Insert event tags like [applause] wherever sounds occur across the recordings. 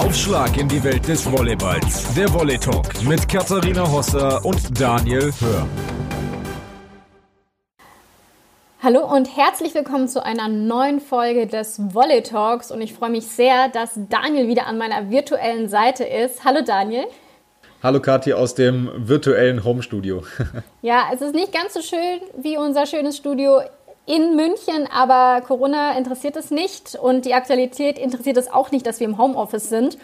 Aufschlag in die Welt des Volleyballs. Der Volley Talk mit Katharina Hosser und Daniel Hör. Hallo und herzlich willkommen zu einer neuen Folge des Volley Talks und ich freue mich sehr, dass Daniel wieder an meiner virtuellen Seite ist. Hallo Daniel. Hallo Kathi aus dem virtuellen Homestudio. [laughs] ja, es ist nicht ganz so schön wie unser schönes Studio in München, aber Corona interessiert es nicht und die Aktualität interessiert es auch nicht, dass wir im Homeoffice sind.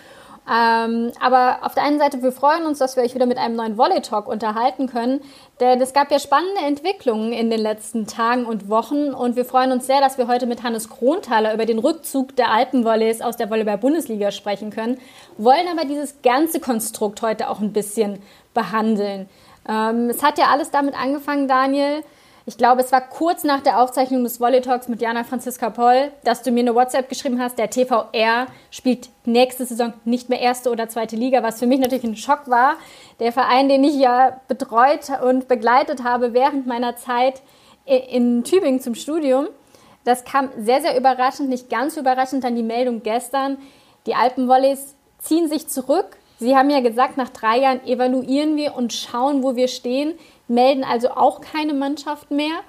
Ähm, aber auf der einen Seite, wir freuen uns, dass wir euch wieder mit einem neuen Volley Talk unterhalten können, denn es gab ja spannende Entwicklungen in den letzten Tagen und Wochen und wir freuen uns sehr, dass wir heute mit Hannes Kronthaler über den Rückzug der Alpenvolleys aus der Volleyball-Bundesliga sprechen können, wollen aber dieses ganze Konstrukt heute auch ein bisschen behandeln. Ähm, es hat ja alles damit angefangen, Daniel, ich glaube, es war kurz nach der Aufzeichnung des Volley Talks mit Jana Franziska Poll, dass du mir eine WhatsApp geschrieben hast, der TVR spielt nächste Saison nicht mehr erste oder zweite Liga, was für mich natürlich ein Schock war. Der Verein, den ich ja betreut und begleitet habe während meiner Zeit in Tübingen zum Studium. Das kam sehr, sehr überraschend, nicht ganz überraschend dann die Meldung gestern. Die Alpenvolleys ziehen sich zurück. Sie haben ja gesagt, nach drei Jahren evaluieren wir und schauen, wo wir stehen melden also auch keine Mannschaft mehr.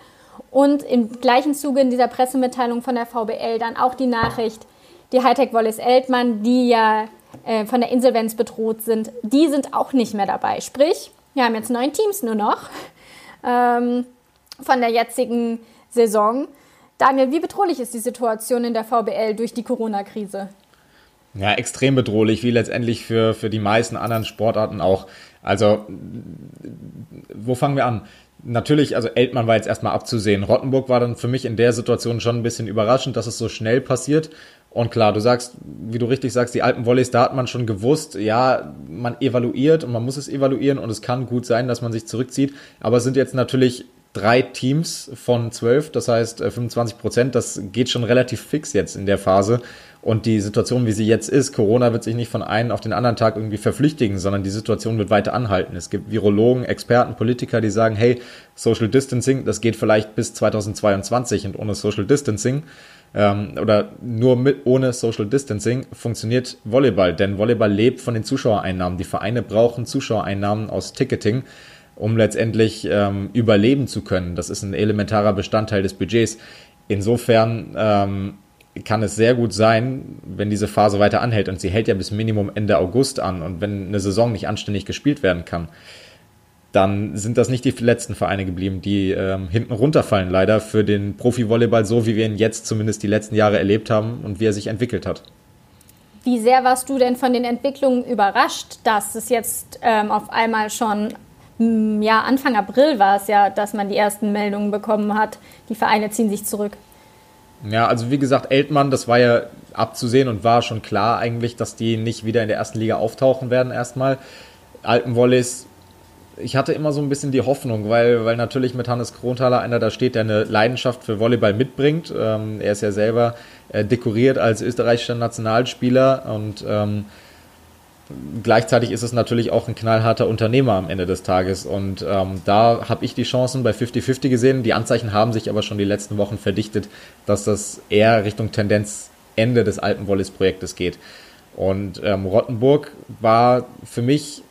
Und im gleichen Zuge in dieser Pressemitteilung von der VBL dann auch die Nachricht, die Hightech Wallis Eltmann, die ja äh, von der Insolvenz bedroht sind, die sind auch nicht mehr dabei. Sprich, wir haben jetzt neun Teams nur noch ähm, von der jetzigen Saison. Daniel, wie bedrohlich ist die Situation in der VBL durch die Corona-Krise? Ja, extrem bedrohlich, wie letztendlich für, für die meisten anderen Sportarten auch. Also, wo fangen wir an? Natürlich, also Eltmann war jetzt erstmal abzusehen. Rottenburg war dann für mich in der Situation schon ein bisschen überraschend, dass es so schnell passiert. Und klar, du sagst, wie du richtig sagst, die alten Volleys, da hat man schon gewusst, ja, man evaluiert und man muss es evaluieren und es kann gut sein, dass man sich zurückzieht. Aber es sind jetzt natürlich drei Teams von zwölf, das heißt 25 äh, Prozent, das geht schon relativ fix jetzt in der Phase. Und die Situation, wie sie jetzt ist, Corona wird sich nicht von einem auf den anderen Tag irgendwie verflüchtigen, sondern die Situation wird weiter anhalten. Es gibt Virologen, Experten, Politiker, die sagen, hey, Social Distancing, das geht vielleicht bis 2022 und ohne Social Distancing ähm, oder nur mit ohne Social Distancing funktioniert Volleyball, denn Volleyball lebt von den Zuschauereinnahmen. Die Vereine brauchen Zuschauereinnahmen aus Ticketing um letztendlich ähm, überleben zu können. Das ist ein elementarer Bestandteil des Budgets. Insofern ähm, kann es sehr gut sein, wenn diese Phase weiter anhält und sie hält ja bis Minimum Ende August an und wenn eine Saison nicht anständig gespielt werden kann, dann sind das nicht die letzten Vereine geblieben, die ähm, hinten runterfallen, leider für den Profi-Volleyball, so wie wir ihn jetzt zumindest die letzten Jahre erlebt haben und wie er sich entwickelt hat. Wie sehr warst du denn von den Entwicklungen überrascht, dass es jetzt ähm, auf einmal schon ja, Anfang April war es ja, dass man die ersten Meldungen bekommen hat, die Vereine ziehen sich zurück? Ja, also wie gesagt, Eltmann, das war ja abzusehen und war schon klar eigentlich, dass die nicht wieder in der ersten Liga auftauchen werden erstmal. Alpenwolleys, ich hatte immer so ein bisschen die Hoffnung, weil, weil natürlich mit Hannes Kronthaler einer da steht, der eine Leidenschaft für Volleyball mitbringt. Ähm, er ist ja selber äh, dekoriert als österreichischer Nationalspieler und ähm, gleichzeitig ist es natürlich auch ein knallharter Unternehmer am Ende des Tages. Und ähm, da habe ich die Chancen bei 50-50 gesehen. Die Anzeichen haben sich aber schon die letzten Wochen verdichtet, dass das eher Richtung Tendenz Ende des Alpenwollis-Projektes geht. Und ähm, Rottenburg war für mich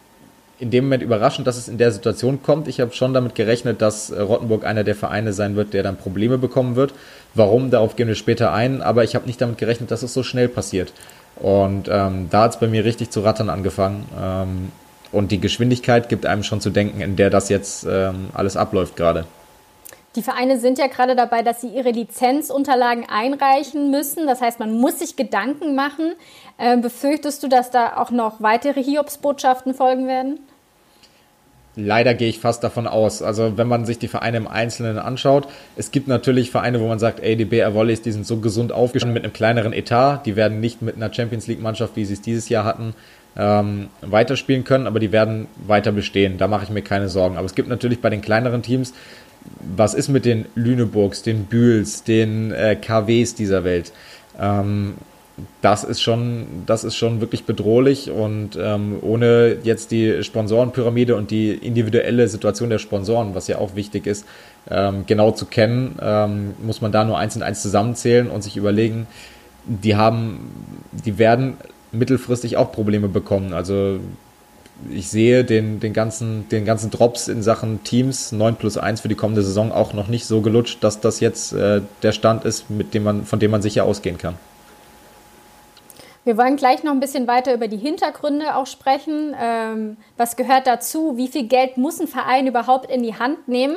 in dem Moment überraschend, dass es in der Situation kommt. Ich habe schon damit gerechnet, dass äh, Rottenburg einer der Vereine sein wird, der dann Probleme bekommen wird. Warum, darauf gehen wir später ein, aber ich habe nicht damit gerechnet, dass es so schnell passiert. Und ähm, da hat es bei mir richtig zu rattern angefangen. Ähm, und die Geschwindigkeit gibt einem schon zu denken, in der das jetzt ähm, alles abläuft gerade. Die Vereine sind ja gerade dabei, dass sie ihre Lizenzunterlagen einreichen müssen. Das heißt, man muss sich Gedanken machen. Äh, befürchtest du, dass da auch noch weitere Hiobsbotschaften folgen werden? Leider gehe ich fast davon aus. Also wenn man sich die Vereine im Einzelnen anschaut, es gibt natürlich Vereine, wo man sagt, ey, die BR Volleys, die sind so gesund aufgestellt mit einem kleineren Etat, die werden nicht mit einer Champions League Mannschaft, wie sie es dieses Jahr hatten, ähm, weiterspielen können, aber die werden weiter bestehen. Da mache ich mir keine Sorgen. Aber es gibt natürlich bei den kleineren Teams, was ist mit den Lüneburgs, den Bühls, den äh, KWs dieser Welt? Ähm, das ist schon, das ist schon wirklich bedrohlich und ähm, ohne jetzt die Sponsorenpyramide und die individuelle Situation der Sponsoren, was ja auch wichtig ist, ähm, genau zu kennen, ähm, muss man da nur eins und eins zusammenzählen und sich überlegen, die haben, die werden mittelfristig auch Probleme bekommen. Also ich sehe den, den, ganzen, den ganzen Drops in Sachen Teams 9 plus 1 für die kommende Saison auch noch nicht so gelutscht, dass das jetzt äh, der Stand ist, mit dem man, von dem man sicher ausgehen kann. Wir wollen gleich noch ein bisschen weiter über die Hintergründe auch sprechen. Ähm, was gehört dazu? Wie viel Geld muss ein Verein überhaupt in die Hand nehmen,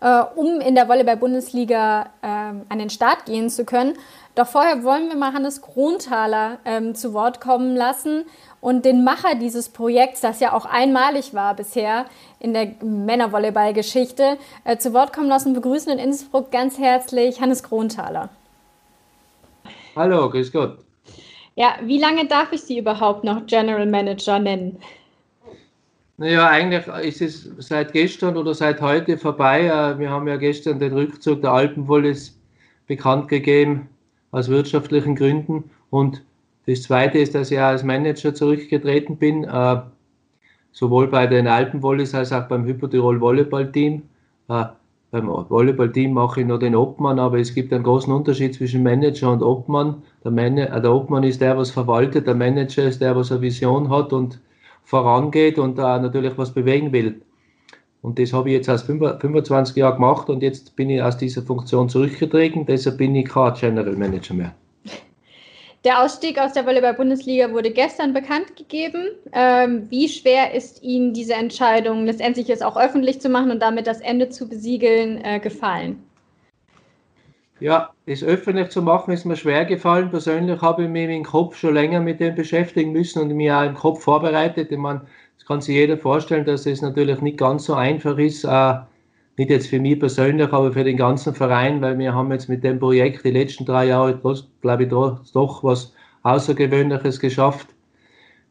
äh, um in der Volleyball-Bundesliga äh, an den Start gehen zu können? Doch vorher wollen wir mal Hannes Kronthaler ähm, zu Wort kommen lassen und den Macher dieses Projekts, das ja auch einmalig war bisher in der Männervolleyball-Geschichte, äh, zu Wort kommen lassen. Begrüßen in Innsbruck ganz herzlich Hannes Kronthaler. Hallo, grüß Gott. Ja, wie lange darf ich Sie überhaupt noch General Manager nennen? Naja, eigentlich ist es seit gestern oder seit heute vorbei. Äh, wir haben ja gestern den Rückzug der Alpenwolles bekannt gegeben aus wirtschaftlichen Gründen. Und das Zweite ist, dass ich als Manager zurückgetreten bin, äh, sowohl bei den Alpenvolleys als auch beim Hypotirol Volleyballteam. Beim Volleyballteam mache ich noch den Obmann, aber es gibt einen großen Unterschied zwischen Manager und Obmann. Der, Man äh, der Obmann ist der, was verwaltet, der Manager ist der, was eine Vision hat und vorangeht und äh, natürlich was bewegen will. Und das habe ich jetzt als 25 Jahre gemacht und jetzt bin ich aus dieser Funktion zurückgetreten, deshalb bin ich kein General Manager mehr. Der Ausstieg aus der Volleyball-Bundesliga wurde gestern bekannt gegeben. Ähm, wie schwer ist Ihnen diese Entscheidung, letztendlich jetzt auch öffentlich zu machen und damit das Ende zu besiegeln, äh, gefallen? Ja, das öffentlich zu machen ist mir schwer gefallen. Persönlich habe ich mich im Kopf schon länger mit dem beschäftigen müssen und mich auch im Kopf vorbereitet. Ich meine, das kann sich jeder vorstellen, dass es natürlich nicht ganz so einfach ist, äh, nicht jetzt für mich persönlich, aber für den ganzen Verein, weil wir haben jetzt mit dem Projekt die letzten drei Jahre, glaube ich, doch was Außergewöhnliches geschafft.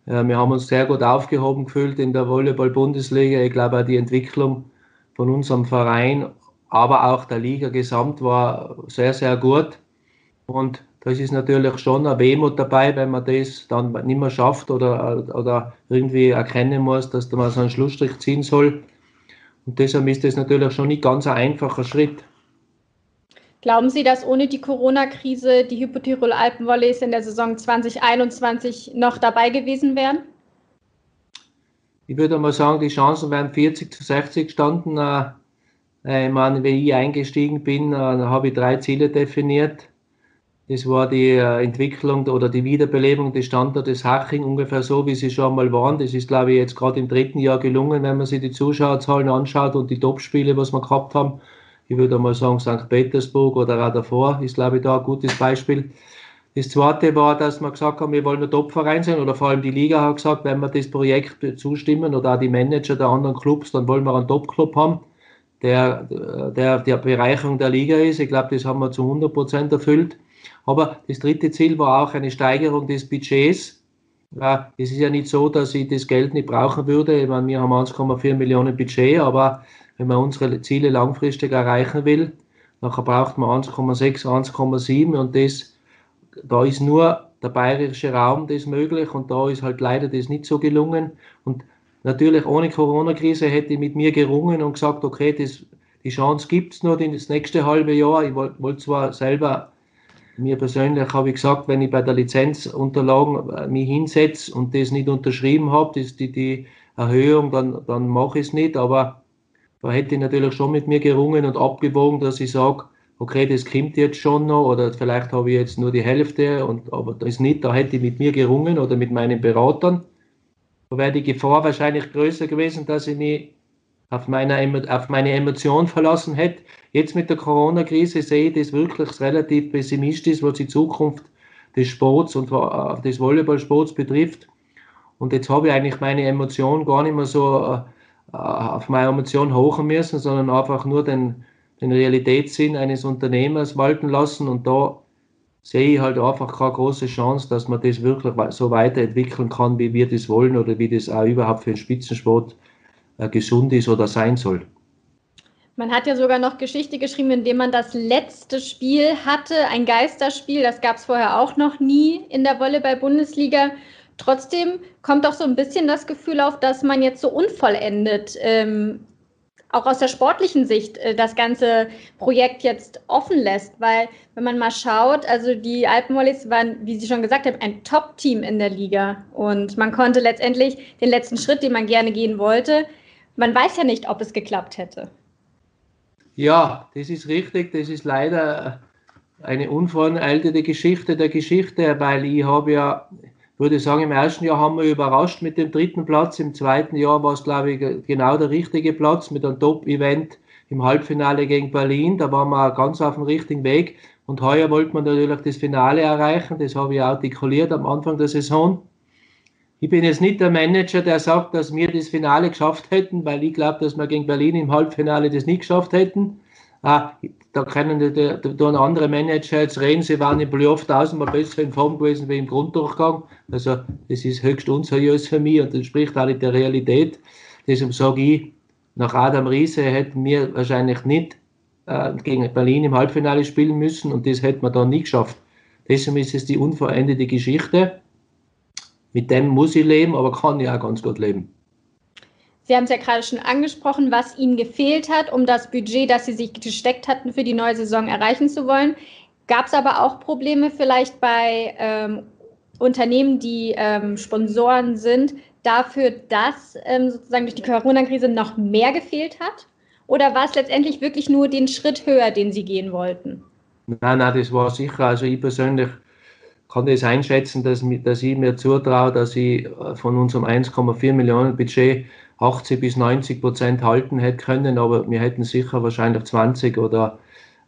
Äh, wir haben uns sehr gut aufgehoben gefühlt in der Volleyball-Bundesliga. Ich glaube, auch die Entwicklung von unserem Verein, aber auch der Liga gesamt war sehr, sehr gut. Und das ist natürlich schon eine Wehmut dabei, wenn man das dann nicht mehr schafft oder, oder irgendwie erkennen muss, dass man so einen Schlussstrich ziehen soll. Und deshalb ist das natürlich schon nicht ganz ein einfacher Schritt. Glauben Sie, dass ohne die Corona-Krise die Hypotirol Alpenvolleys in der Saison 2021 noch dabei gewesen wären? Ich würde mal sagen, die Chancen wären 40 zu 60 gestanden. Äh, ich meine, wenn ich eingestiegen bin, äh, habe ich drei Ziele definiert. Das war die äh, Entwicklung oder die Wiederbelebung des Standortes Haching, ungefähr so, wie sie schon mal waren. Das ist, glaube ich, jetzt gerade im dritten Jahr gelungen, wenn man sich die Zuschauerzahlen anschaut und die Topspiele, was wir gehabt haben. Ich würde mal sagen, St. Petersburg oder auch davor ist, glaube ich, da ein gutes Beispiel. Das zweite war, dass wir gesagt haben, wir wollen ein Topverein sein oder vor allem die Liga hat gesagt, wenn wir das Projekt zustimmen oder auch die Manager der anderen Clubs, dann wollen wir einen Topclub haben, der, der der Bereicherung der Liga ist. Ich glaube, das haben wir zu 100 Prozent erfüllt. Aber das dritte Ziel war auch eine Steigerung des Budgets. Es ist ja nicht so, dass ich das Geld nicht brauchen würde. Ich meine, wir haben 1,4 Millionen Budget, aber wenn man unsere Ziele langfristig erreichen will, dann braucht man 1,6, 1,7 und das, da ist nur der bayerische Raum das möglich und da ist halt leider das nicht so gelungen. Und natürlich ohne Corona-Krise hätte ich mit mir gerungen und gesagt, okay, das, die Chance gibt es nur das nächste halbe Jahr. Ich wollte wollt zwar selber mir persönlich habe ich gesagt, wenn ich bei der Lizenzunterlagen äh, mich hinsetze und das nicht unterschrieben habe, das die, die Erhöhung, dann, dann mache ich es nicht. Aber da hätte ich natürlich schon mit mir gerungen und abgewogen, dass ich sage, okay, das kommt jetzt schon noch oder vielleicht habe ich jetzt nur die Hälfte, und, aber das nicht, da hätte ich mit mir gerungen oder mit meinen Beratern. Da wäre die Gefahr wahrscheinlich größer gewesen, dass ich mich auf, meine, auf meine Emotion verlassen hätte. Jetzt mit der Corona-Krise sehe ich das wirklich relativ pessimistisch, was die Zukunft des Sports und äh, des Volleyballsports betrifft. Und jetzt habe ich eigentlich meine Emotion gar nicht mehr so äh, äh, auf meine Emotion hochen müssen, sondern einfach nur den, den Realitätssinn eines Unternehmers walten lassen. Und da sehe ich halt einfach keine große Chance, dass man das wirklich so weiterentwickeln kann, wie wir das wollen oder wie das auch überhaupt für den Spitzensport gesund ist oder sein soll. Man hat ja sogar noch Geschichte geschrieben, indem man das letzte Spiel hatte, ein Geisterspiel. Das gab es vorher auch noch nie in der Volleyball-Bundesliga. Trotzdem kommt doch so ein bisschen das Gefühl auf, dass man jetzt so unvollendet ähm, auch aus der sportlichen Sicht äh, das ganze Projekt jetzt offen lässt, weil wenn man mal schaut, also die Alpenmollis waren, wie Sie schon gesagt haben, ein Top-Team in der Liga und man konnte letztendlich den letzten Schritt, den man gerne gehen wollte, man weiß ja nicht, ob es geklappt hätte. Ja, das ist richtig, das ist leider eine unveraltete Geschichte der Geschichte, weil ich habe ja würde sagen, im ersten Jahr haben wir überrascht mit dem dritten Platz. Im zweiten Jahr war es, glaube ich, genau der richtige Platz mit einem Top-Event im Halbfinale gegen Berlin. Da waren wir ganz auf dem richtigen Weg. Und heuer wollte man natürlich das Finale erreichen. Das habe ich artikuliert am Anfang der Saison. Ich bin jetzt nicht der Manager, der sagt, dass wir das Finale geschafft hätten, weil ich glaube, dass wir gegen Berlin im Halbfinale das nicht geschafft hätten. Ah, da können die, andere Manager jetzt reden, sie waren im Playoff tausendmal besser in Form gewesen wie im Grunddurchgang. Also das ist höchst unseriös für mich und entspricht auch nicht der Realität. Deshalb sage ich, nach Adam Riese hätten wir wahrscheinlich nicht äh, gegen Berlin im Halbfinale spielen müssen und das hätten wir dann nie geschafft. Deshalb ist es die unverendete Geschichte. Mit dem muss ich leben, aber kann auch ganz gut leben. Sie haben es ja gerade schon angesprochen, was Ihnen gefehlt hat, um das Budget, das Sie sich gesteckt hatten, für die neue Saison erreichen zu wollen. Gab es aber auch Probleme vielleicht bei ähm, Unternehmen, die ähm, Sponsoren sind, dafür, dass ähm, sozusagen durch die Corona-Krise noch mehr gefehlt hat? Oder war es letztendlich wirklich nur den Schritt höher, den Sie gehen wollten? Nein, nein, das war sicher. Also ich persönlich kann das einschätzen, dass, dass ich mir zutraue, dass ich äh, von unserem 1,4 Millionen Budget 80 bis 90 Prozent halten hätte können, aber wir hätten sicher wahrscheinlich 20 oder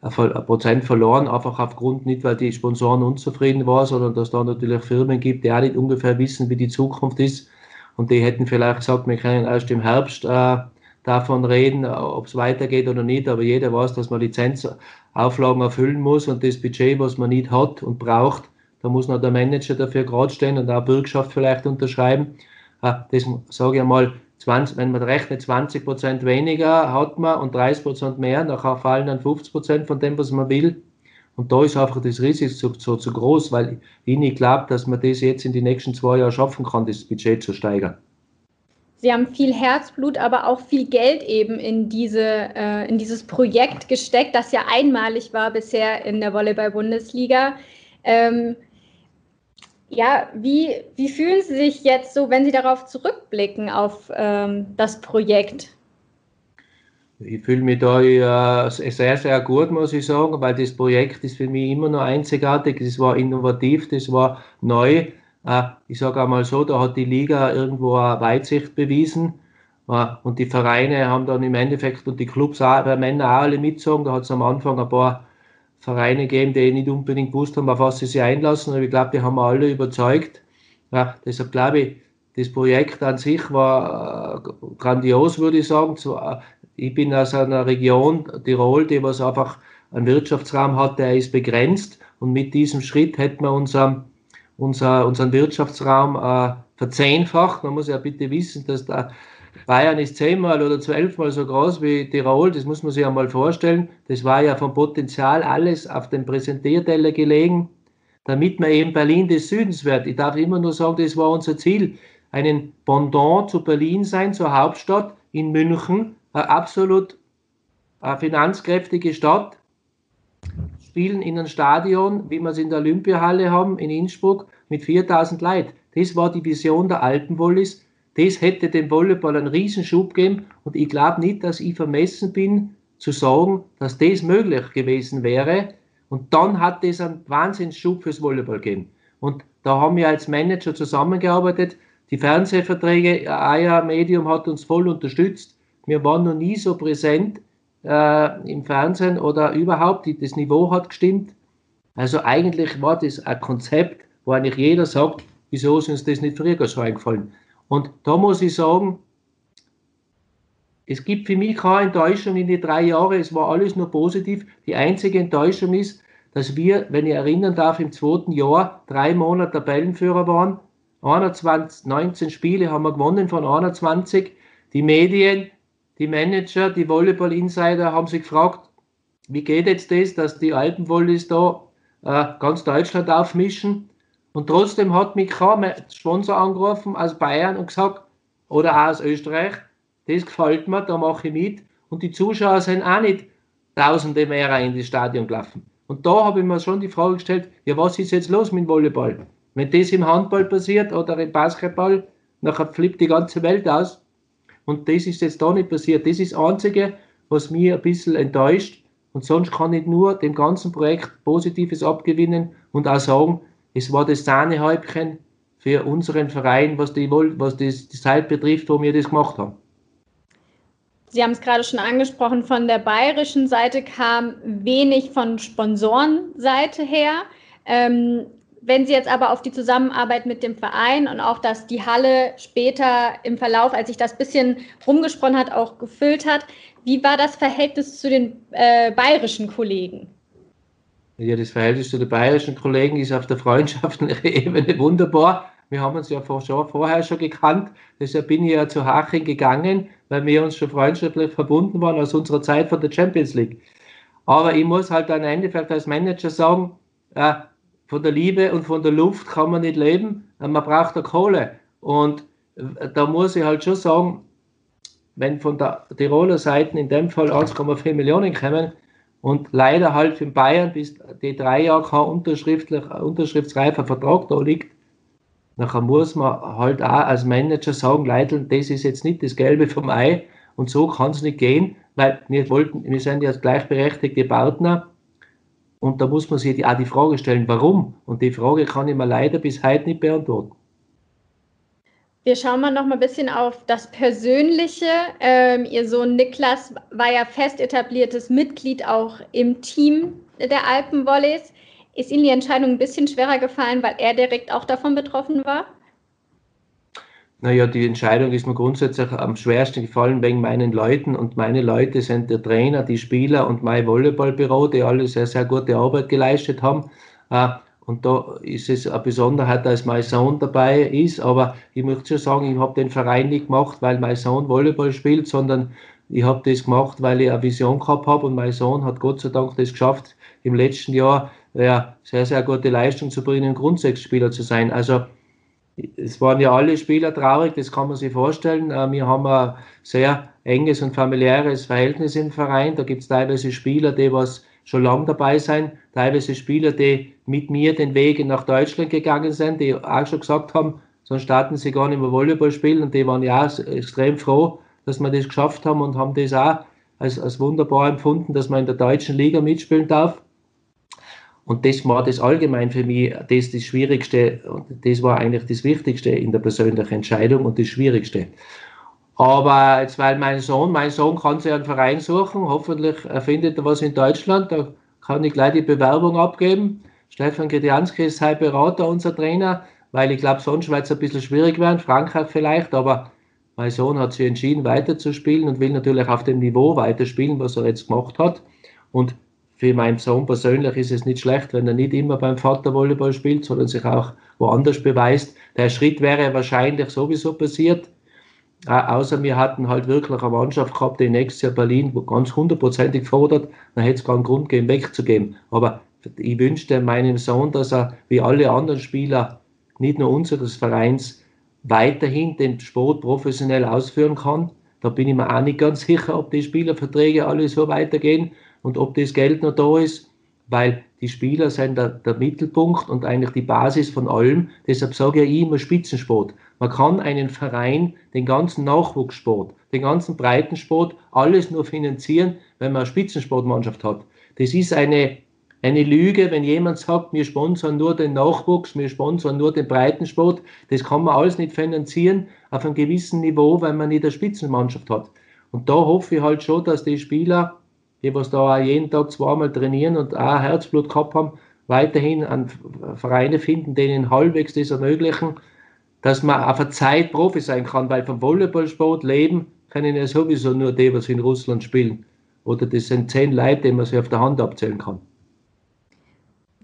ein Prozent verloren, einfach aufgrund nicht, weil die Sponsoren unzufrieden waren, sondern dass da natürlich Firmen gibt, die auch nicht ungefähr wissen, wie die Zukunft ist. Und die hätten vielleicht gesagt, wir können erst im Herbst äh, davon reden, ob es weitergeht oder nicht, aber jeder weiß, dass man Lizenzauflagen erfüllen muss und das Budget, was man nicht hat und braucht, da muss noch der Manager dafür gerade stehen und auch Bürgschaft vielleicht unterschreiben. Äh, das sage ich einmal, 20, wenn man rechnet, 20 Prozent weniger hat man und 30 Prozent mehr, nachher fallen dann 50 Prozent von dem, was man will. Und da ist einfach das Risiko so, so zu groß, weil ich nicht glaube, dass man das jetzt in die nächsten zwei Jahre schaffen kann, das Budget zu steigern. Sie haben viel Herzblut, aber auch viel Geld eben in, diese, äh, in dieses Projekt gesteckt, das ja einmalig war bisher in der Volleyball-Bundesliga. Ähm, ja, wie, wie fühlen Sie sich jetzt so, wenn Sie darauf zurückblicken, auf ähm, das Projekt? Ich fühle mich da sehr, sehr gut, muss ich sagen, weil das Projekt ist für mich immer noch einzigartig. Das war innovativ, das war neu. Äh, ich sage einmal so, da hat die Liga irgendwo eine Weitsicht bewiesen. Äh, und die Vereine haben dann im Endeffekt und die Clubs auch, bei Männern auch alle mitgezogen. Da hat es am Anfang ein paar Vereine geben, die nicht unbedingt gewusst haben, auf was sie sich einlassen. Aber ich glaube, die haben wir alle überzeugt. Ja, deshalb glaube ich, das Projekt an sich war äh, grandios, würde ich sagen. Äh, ich bin aus einer Region, Tirol, die was einfach einen Wirtschaftsraum hat, der ist begrenzt. Und mit diesem Schritt hätten wir unser, unser, unseren Wirtschaftsraum äh, verzehnfacht. Man muss ja bitte wissen, dass da Bayern ist zehnmal oder zwölfmal so groß wie Tirol, das muss man sich einmal vorstellen. Das war ja vom Potenzial alles auf dem Präsentierteller gelegen, damit man eben Berlin des Südens wird. Ich darf immer nur sagen, das war unser Ziel, einen Pendant zu Berlin sein, zur Hauptstadt in München, eine absolut finanzkräftige Stadt, spielen in einem Stadion, wie wir es in der Olympiahalle haben, in Innsbruck, mit 4000 Leuten. Das war die Vision der Alpenwollis das hätte dem Volleyball einen Riesenschub gegeben und ich glaube nicht, dass ich vermessen bin zu sagen, dass das möglich gewesen wäre. Und dann hat das einen Wahnsinnsschub fürs Volleyball gegeben. Und da haben wir als Manager zusammengearbeitet. Die Fernsehverträge, AYA Medium hat uns voll unterstützt. Wir waren noch nie so präsent äh, im Fernsehen oder überhaupt. Das Niveau hat gestimmt. Also eigentlich war das ein Konzept, wo eigentlich jeder sagt, wieso ist uns das nicht früher so eingefallen? Und da muss ich sagen, es gibt für mich keine Enttäuschung in den drei Jahren, es war alles nur positiv. Die einzige Enttäuschung ist, dass wir, wenn ich erinnern darf, im zweiten Jahr drei Monate Tabellenführer waren. 21, 19 Spiele haben wir gewonnen von 21. Die Medien, die Manager, die Volleyball-Insider haben sich gefragt, wie geht jetzt das, dass die Alpenvolleys da äh, ganz Deutschland aufmischen? Und trotzdem hat mich kein Sponsor angerufen aus Bayern und gesagt, oder auch aus Österreich, das gefällt mir, da mache ich mit. und die Zuschauer sind auch nicht tausende mehr in das Stadion gelaufen. Und da habe ich mir schon die Frage gestellt, ja, was ist jetzt los mit dem Volleyball? Wenn das im Handball passiert oder im Basketball, nachher flippt die ganze Welt aus. Und das ist jetzt da nicht passiert. Das ist das Einzige, was mich ein bisschen enttäuscht. Und sonst kann ich nur dem ganzen Projekt Positives abgewinnen und auch sagen, es war das Sahnehäubchen für unseren Verein, was, die, was das, die Zeit betrifft, wo wir das gemacht haben. Sie haben es gerade schon angesprochen, von der bayerischen Seite kam wenig von Sponsorenseite her. Ähm, wenn Sie jetzt aber auf die Zusammenarbeit mit dem Verein und auch, dass die Halle später im Verlauf, als sich das bisschen rumgesprochen hat, auch gefüllt hat, wie war das Verhältnis zu den äh, bayerischen Kollegen? Ja, das Verhältnis zu den bayerischen Kollegen ist auf der freundschaftlichen [laughs] Ebene wunderbar. Wir haben uns ja vor, schon, vorher schon gekannt. Deshalb bin ich ja zu Haching gegangen, weil wir uns schon freundschaftlich verbunden waren aus unserer Zeit von der Champions League. Aber ich muss halt am Endeffekt als Manager sagen, äh, von der Liebe und von der Luft kann man nicht leben, man braucht da Kohle. Und äh, da muss ich halt schon sagen, wenn von der Tiroler Seite in dem Fall 1,4 Millionen kommen und leider halt in Bayern bis die drei Jahre kein unterschriftlich, unterschriftsreifer Vertrag da liegt, nachher muss man halt auch als Manager sagen, Leute, das ist jetzt nicht das Gelbe vom Ei und so kann es nicht gehen, weil wir wollten, wir sind ja gleichberechtigte Partner und da muss man sich auch die Frage stellen, warum? Und die Frage kann ich mir leider bis heute nicht beantworten. Wir schauen mal noch mal ein bisschen auf das Persönliche. Ähm, Ihr Sohn Niklas war ja fest etabliertes Mitglied auch im Team der Alpenvolleys. Ist Ihnen die Entscheidung ein bisschen schwerer gefallen, weil er direkt auch davon betroffen war? Naja, die Entscheidung ist mir grundsätzlich am schwersten gefallen wegen meinen Leuten und meine Leute sind der Trainer, die Spieler und mein Volleyballbüro, die alle sehr, sehr gute Arbeit geleistet haben. Und da ist es eine Besonderheit, dass mein Sohn dabei ist, aber ich möchte schon sagen, ich habe den Verein nicht gemacht, weil mein Sohn Volleyball spielt, sondern ich habe das gemacht, weil ich eine Vision gehabt habe und mein Sohn hat Gott sei Dank das geschafft, im letzten Jahr ja, sehr, sehr gute Leistung zu bringen, Grundsechsspieler zu sein. Also es waren ja alle Spieler traurig, das kann man sich vorstellen. Äh, wir haben ein sehr enges und familiäres Verhältnis im Verein. Da gibt es teilweise Spieler, die was schon lange dabei sind, teilweise Spieler, die mit mir den Weg nach Deutschland gegangen sind, die auch schon gesagt haben, sonst starten sie gar nicht mehr Volleyball spielen und die waren ja extrem froh, dass wir das geschafft haben und haben das auch als, als wunderbar empfunden, dass man in der deutschen Liga mitspielen darf. Und das war das allgemein für mich das, das Schwierigste und das war eigentlich das Wichtigste in der persönlichen Entscheidung und das Schwierigste. Aber jetzt, weil mein Sohn, mein Sohn kann sich einen Verein suchen, hoffentlich findet er was in Deutschland, da kann ich gleich die Bewerbung abgeben. Stefan Gredianski ist sein Berater, unser Trainer, weil ich glaube, sonst wird es ein bisschen schwierig werden, Frankreich vielleicht, aber mein Sohn hat sich entschieden, weiterzuspielen und will natürlich auf dem Niveau weiterspielen, was er jetzt gemacht hat. Und für meinen Sohn persönlich ist es nicht schlecht, wenn er nicht immer beim Vater Volleyball spielt, sondern sich auch woanders beweist. Der Schritt wäre wahrscheinlich sowieso passiert. Außer wir hatten halt wirklich eine Mannschaft gehabt, die nächstes Jahr Berlin ganz hundertprozentig fordert, dann hätte es keinen Grund gegeben, wegzugeben. Aber ich wünschte meinem Sohn, dass er wie alle anderen Spieler, nicht nur unseres Vereins, weiterhin den Sport professionell ausführen kann. Da bin ich mir auch nicht ganz sicher, ob die Spielerverträge alle so weitergehen und ob das Geld noch da ist, weil die Spieler sind der, der Mittelpunkt und eigentlich die Basis von allem. Deshalb sage ich immer Spitzensport. Man kann einen Verein, den ganzen Nachwuchssport, den ganzen Breitensport, alles nur finanzieren, wenn man eine Spitzensportmannschaft hat. Das ist eine, eine Lüge, wenn jemand sagt, wir sponsern nur den Nachwuchs, wir sponsern nur den Breitensport. Das kann man alles nicht finanzieren auf einem gewissen Niveau, wenn man nicht eine Spitzenmannschaft hat. Und da hoffe ich halt schon, dass die Spieler die was da auch jeden Tag zweimal trainieren und auch Herzblut gehabt haben, weiterhin an Vereine finden, denen halbwegs das ermöglichen, dass man auf eine Zeit Profi sein kann, weil vom Volleyballsport leben können ja sowieso nur die, was in Russland spielen. Oder das sind zehn Leute, die man sich auf der Hand abzählen kann.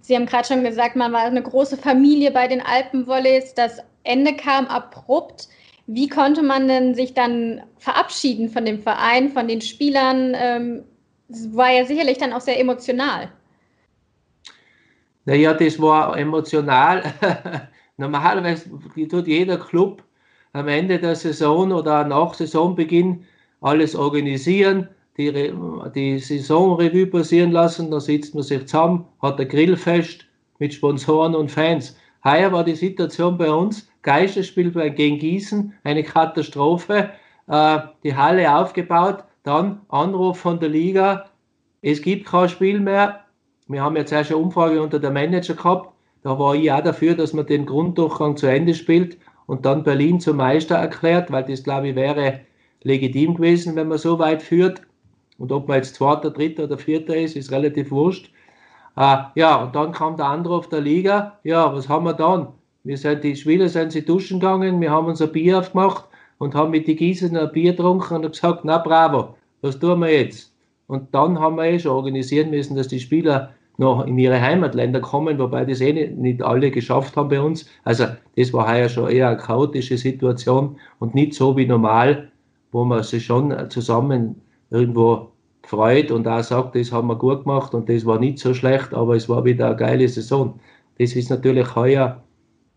Sie haben gerade schon gesagt, man war eine große Familie bei den Alpenvolleys. Das Ende kam abrupt. Wie konnte man denn sich dann verabschieden von dem Verein, von den Spielern? Das war ja sicherlich dann auch sehr emotional. Naja, das war emotional. [laughs] Normalerweise tut jeder Club am Ende der Saison oder nach Saisonbeginn alles organisieren, die, die Saisonrevue passieren lassen, da sitzt man sich zusammen, hat ein Grillfest mit Sponsoren und Fans. Heuer war die Situation bei uns, Geisterspiel gegen Gießen, eine Katastrophe, äh, die Halle aufgebaut, dann Anruf von der Liga, es gibt kein Spiel mehr. Wir haben jetzt erst eine Umfrage unter der Manager gehabt, da war ich auch dafür, dass man den Grunddurchgang zu Ende spielt und dann Berlin zum Meister erklärt, weil das, glaube ich, wäre legitim gewesen, wenn man so weit führt. Und ob man jetzt Zweiter, Dritter oder Vierter ist, ist relativ wurscht. Äh, ja, und dann kam der Anruf der Liga. Ja, was haben wir dann? Wir sind, die Spieler sind sie duschen gegangen, wir haben uns ein Bier aufgemacht und haben mit den Gießen ein Bier getrunken und gesagt, na bravo, was tun wir jetzt? Und dann haben wir eh schon organisieren müssen, dass die Spieler noch in ihre Heimatländer kommen, wobei das eh nicht, nicht alle geschafft haben bei uns. Also das war heuer schon eher eine chaotische Situation und nicht so wie normal, wo man sich schon zusammen irgendwo freut und auch sagt, das haben wir gut gemacht und das war nicht so schlecht, aber es war wieder eine geile Saison. Das ist natürlich heuer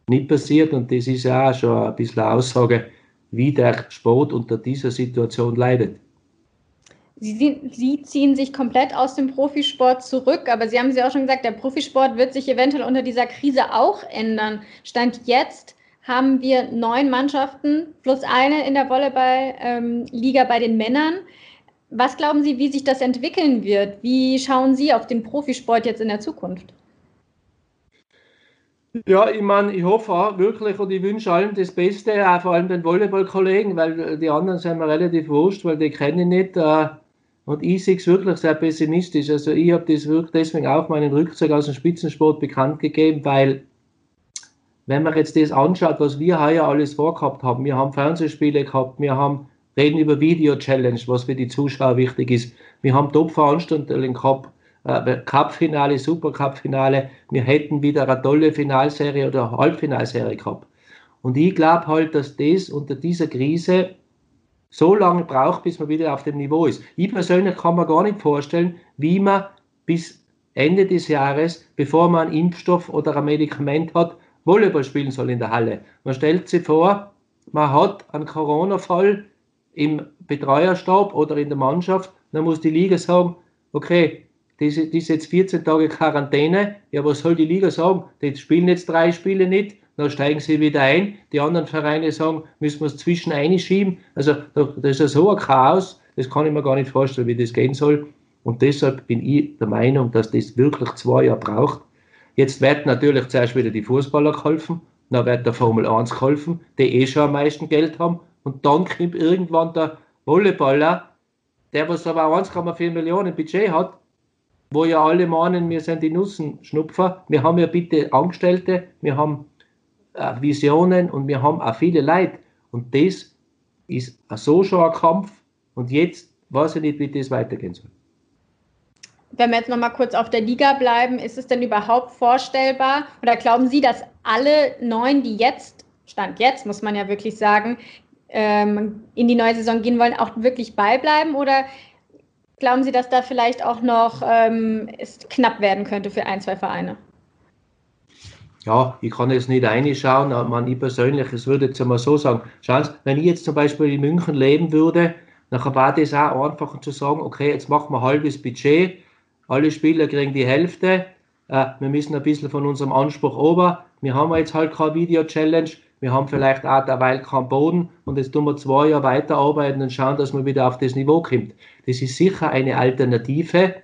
nicht passiert und das ist ja auch schon ein bisschen eine Aussage, wie der Sport unter dieser Situation leidet. Sie, Sie, ziehen sich komplett aus dem Profisport zurück, aber Sie haben es ja auch schon gesagt, der Profisport wird sich eventuell unter dieser Krise auch ändern. Stand jetzt haben wir neun Mannschaften plus eine in der Volleyball-Liga bei den Männern. Was glauben Sie, wie sich das entwickeln wird? Wie schauen Sie auf den Profisport jetzt in der Zukunft? Ja, ich meine, ich hoffe auch wirklich und ich wünsche allen das Beste, auch vor allem den Volleyballkollegen, weil die anderen sind mir relativ wurscht, weil die kenne ich nicht. Und ich sehe es wirklich sehr pessimistisch. Also ich habe das wirklich deswegen auch meinen Rückzug aus dem Spitzensport bekannt gegeben, weil wenn man jetzt das anschaut, was wir heuer alles vorgehabt haben, wir haben Fernsehspiele gehabt, wir haben reden über Video Challenge, was für die Zuschauer wichtig ist. Wir haben Top-Veranstaltungen gehabt, äh, Cup-Finale, Super-Cup-Finale. Wir hätten wieder eine tolle Finalserie oder Halbfinalserie gehabt. Und ich glaube halt, dass das unter dieser Krise so lange braucht, bis man wieder auf dem Niveau ist. Ich persönlich kann mir gar nicht vorstellen, wie man bis Ende des Jahres, bevor man einen Impfstoff oder ein Medikament hat, Volleyball spielen soll in der Halle. Man stellt sich vor, man hat einen Corona-Fall im Betreuerstab oder in der Mannschaft, dann muss die Liga sagen, okay, das ist jetzt 14 Tage Quarantäne, ja, was soll die Liga sagen? Die spielen jetzt drei Spiele nicht, dann steigen sie wieder ein. Die anderen Vereine sagen, müssen wir es zwischen einschieben. Also das ist ja so ein Chaos, das kann ich mir gar nicht vorstellen, wie das gehen soll. Und deshalb bin ich der Meinung, dass das wirklich zwei Jahre braucht. Jetzt wird natürlich zuerst wieder die Fußballer geholfen, dann wird der Formel 1 geholfen, die eh schon am meisten Geld haben. Und dann kommt irgendwann der Volleyballer, der was aber 1,4 Millionen Budget hat, wo ja alle meinen, wir sind die Nussenschnupfer. Wir haben ja bitte Angestellte, wir haben Visionen und wir haben auch viele Leute. Und das ist so schon ein Kampf. Und jetzt weiß ich nicht, wie das weitergehen soll. Wenn wir jetzt noch mal kurz auf der Liga bleiben, ist es denn überhaupt vorstellbar oder glauben Sie, dass alle neun, die jetzt, Stand jetzt, muss man ja wirklich sagen, ähm, in die neue Saison gehen wollen, auch wirklich beibleiben? Oder glauben Sie, dass da vielleicht auch noch ähm, es knapp werden könnte für ein, zwei Vereine? Ja, ich kann jetzt nicht reinschauen, aber ich persönlich, es würde jetzt einmal so sagen, schauen Sie, wenn ich jetzt zum Beispiel in München leben würde, dann war das auch einfacher zu sagen, okay, jetzt machen wir halbes Budget, alle Spieler kriegen die Hälfte, äh, wir müssen ein bisschen von unserem Anspruch ober, wir haben jetzt halt keine Video-Challenge, wir haben vielleicht auch derweil keinen Boden und jetzt tun wir zwei Jahre weiterarbeiten und schauen, dass man wieder auf das Niveau kommt. Das ist sicher eine Alternative,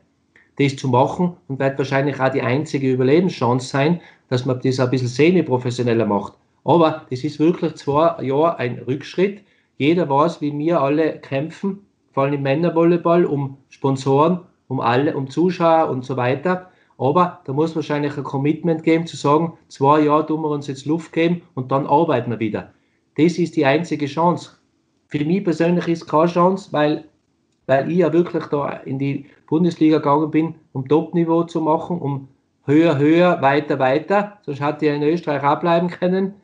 das zu machen und wird wahrscheinlich auch die einzige Überlebenschance sein, dass man das ein bisschen semi-professioneller macht. Aber das ist wirklich zwei Jahre ein Rückschritt. Jeder weiß, wie wir alle kämpfen, vor allem im Männervolleyball, um Sponsoren, um alle, um Zuschauer und so weiter. Aber da muss wahrscheinlich ein Commitment geben, zu sagen, zwei Jahre tun wir uns jetzt Luft geben und dann arbeiten wir wieder. Das ist die einzige Chance. Für mich persönlich ist es keine Chance, weil, weil ich ja wirklich da in die Bundesliga gegangen bin, um Top-Niveau zu machen, um höher, höher, weiter, weiter. Sonst hätte ich in Österreich auch bleiben können.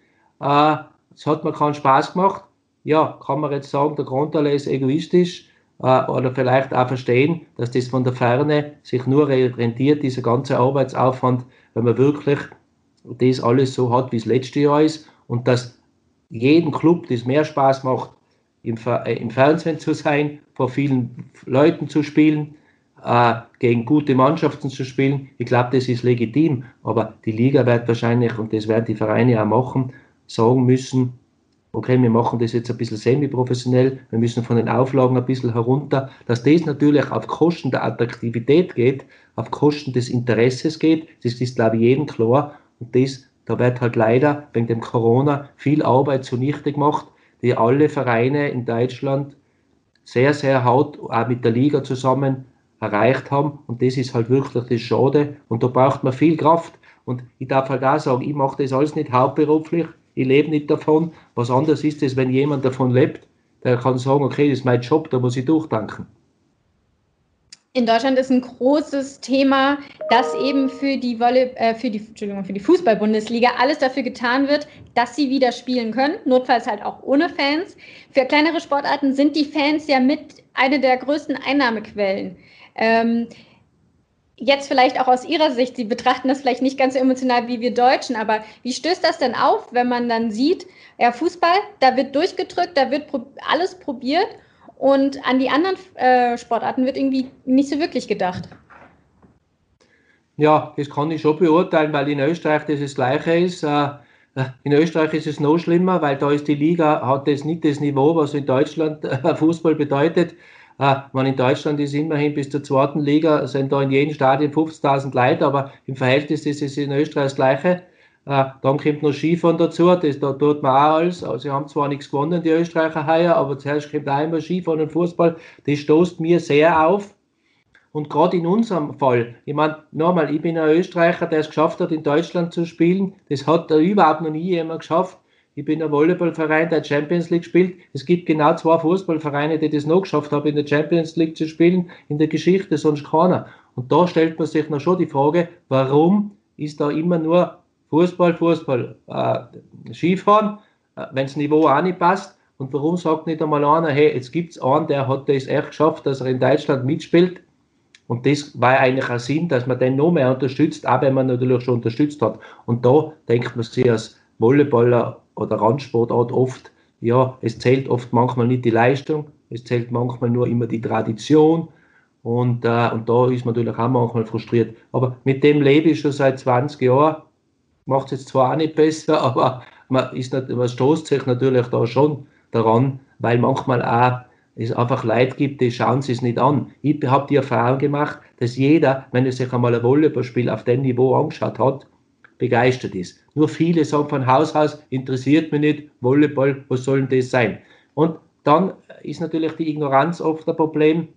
Äh, es hat mir keinen Spaß gemacht. Ja, kann man jetzt sagen, der Grundaler ist egoistisch äh, oder vielleicht auch verstehen, dass das von der Ferne sich nur rentiert, dieser ganze Arbeitsaufwand, wenn man wirklich das alles so hat, wie es letztes Jahr ist und dass jedem Club das mehr Spaß macht, im, äh, im Fernsehen zu sein, vor vielen Leuten zu spielen, äh, gegen gute Mannschaften zu spielen. Ich glaube, das ist legitim, aber die Liga wird wahrscheinlich, und das werden die Vereine auch machen, sagen müssen, okay, wir machen das jetzt ein bisschen semi-professionell, wir müssen von den Auflagen ein bisschen herunter, dass das natürlich auf Kosten der Attraktivität geht, auf Kosten des Interesses geht, das ist, glaube ich, jedem klar und das, da wird halt leider wegen dem Corona viel Arbeit zunichte gemacht, die alle Vereine in Deutschland sehr, sehr hart, auch mit der Liga zusammen erreicht haben und das ist halt wirklich das Schade und da braucht man viel Kraft und ich darf halt auch sagen, ich mache das alles nicht hauptberuflich, ich lebe nicht davon. Was anderes ist es, wenn jemand davon lebt, der kann sagen, okay, das ist mein Job, da muss ich durchdanken. In Deutschland ist ein großes Thema, dass eben für die, Volley, äh, für die, Entschuldigung, für die Fußball-Bundesliga alles dafür getan wird, dass sie wieder spielen können, notfalls halt auch ohne Fans. Für kleinere Sportarten sind die Fans ja mit eine der größten Einnahmequellen. Ähm, jetzt vielleicht auch aus Ihrer Sicht, Sie betrachten das vielleicht nicht ganz so emotional wie wir Deutschen, aber wie stößt das denn auf, wenn man dann sieht, ja, Fußball, da wird durchgedrückt, da wird alles probiert und an die anderen äh, Sportarten wird irgendwie nicht so wirklich gedacht? Ja, das kann ich schon beurteilen, weil in Österreich das, das Gleiche ist. Äh, in Österreich ist es noch schlimmer, weil da ist die Liga, hat das nicht das Niveau, was in Deutschland äh, Fußball bedeutet. Ah, man in Deutschland ist immerhin bis zur zweiten Liga, sind da in jedem Stadion 50.000 Leute, aber im Verhältnis ist es in Österreich das Gleiche. Ah, dann kommt noch Skifahren dazu, das, da tut man auch alles. Also, sie haben zwar nichts gewonnen, die Österreicher heuer, aber zuerst kommt auch immer Skifahren und Fußball. Das stoßt mir sehr auf. Und gerade in unserem Fall, ich meine, nochmal, ich bin ein Österreicher, der es geschafft hat, in Deutschland zu spielen. Das hat da überhaupt noch nie jemand geschafft. Ich bin ein Volleyballverein, der Champions League spielt. Es gibt genau zwei Fußballvereine, die das noch geschafft haben, in der Champions League zu spielen, in der Geschichte, sonst keiner. Und da stellt man sich noch schon die Frage, warum ist da immer nur Fußball, Fußball, äh, Skifahren, äh, wenn das Niveau auch nicht passt. Und warum sagt nicht einmal einer, hey, jetzt gibt es einen, der hat das echt geschafft, dass er in Deutschland mitspielt. Und das war eigentlich ein Sinn, dass man den noch mehr unterstützt, auch wenn man natürlich schon unterstützt hat. Und da denkt man sich als Volleyballer oder Randsportart oft, ja, es zählt oft manchmal nicht die Leistung, es zählt manchmal nur immer die Tradition und, äh, und da ist man natürlich auch manchmal frustriert. Aber mit dem lebe ich schon seit 20 Jahren, macht es jetzt zwar auch nicht besser, [laughs] aber man, ist nicht, man stoßt sich natürlich da schon daran, weil manchmal auch es einfach Leid gibt, die schauen sie es nicht an. Ich habe die Erfahrung gemacht, dass jeder, wenn er sich einmal ein Volleyballspiel auf dem Niveau angeschaut hat, begeistert ist. Nur viele sagen von Haus aus, interessiert mich nicht, Volleyball, was soll denn das sein? Und dann ist natürlich die Ignoranz oft ein Problem.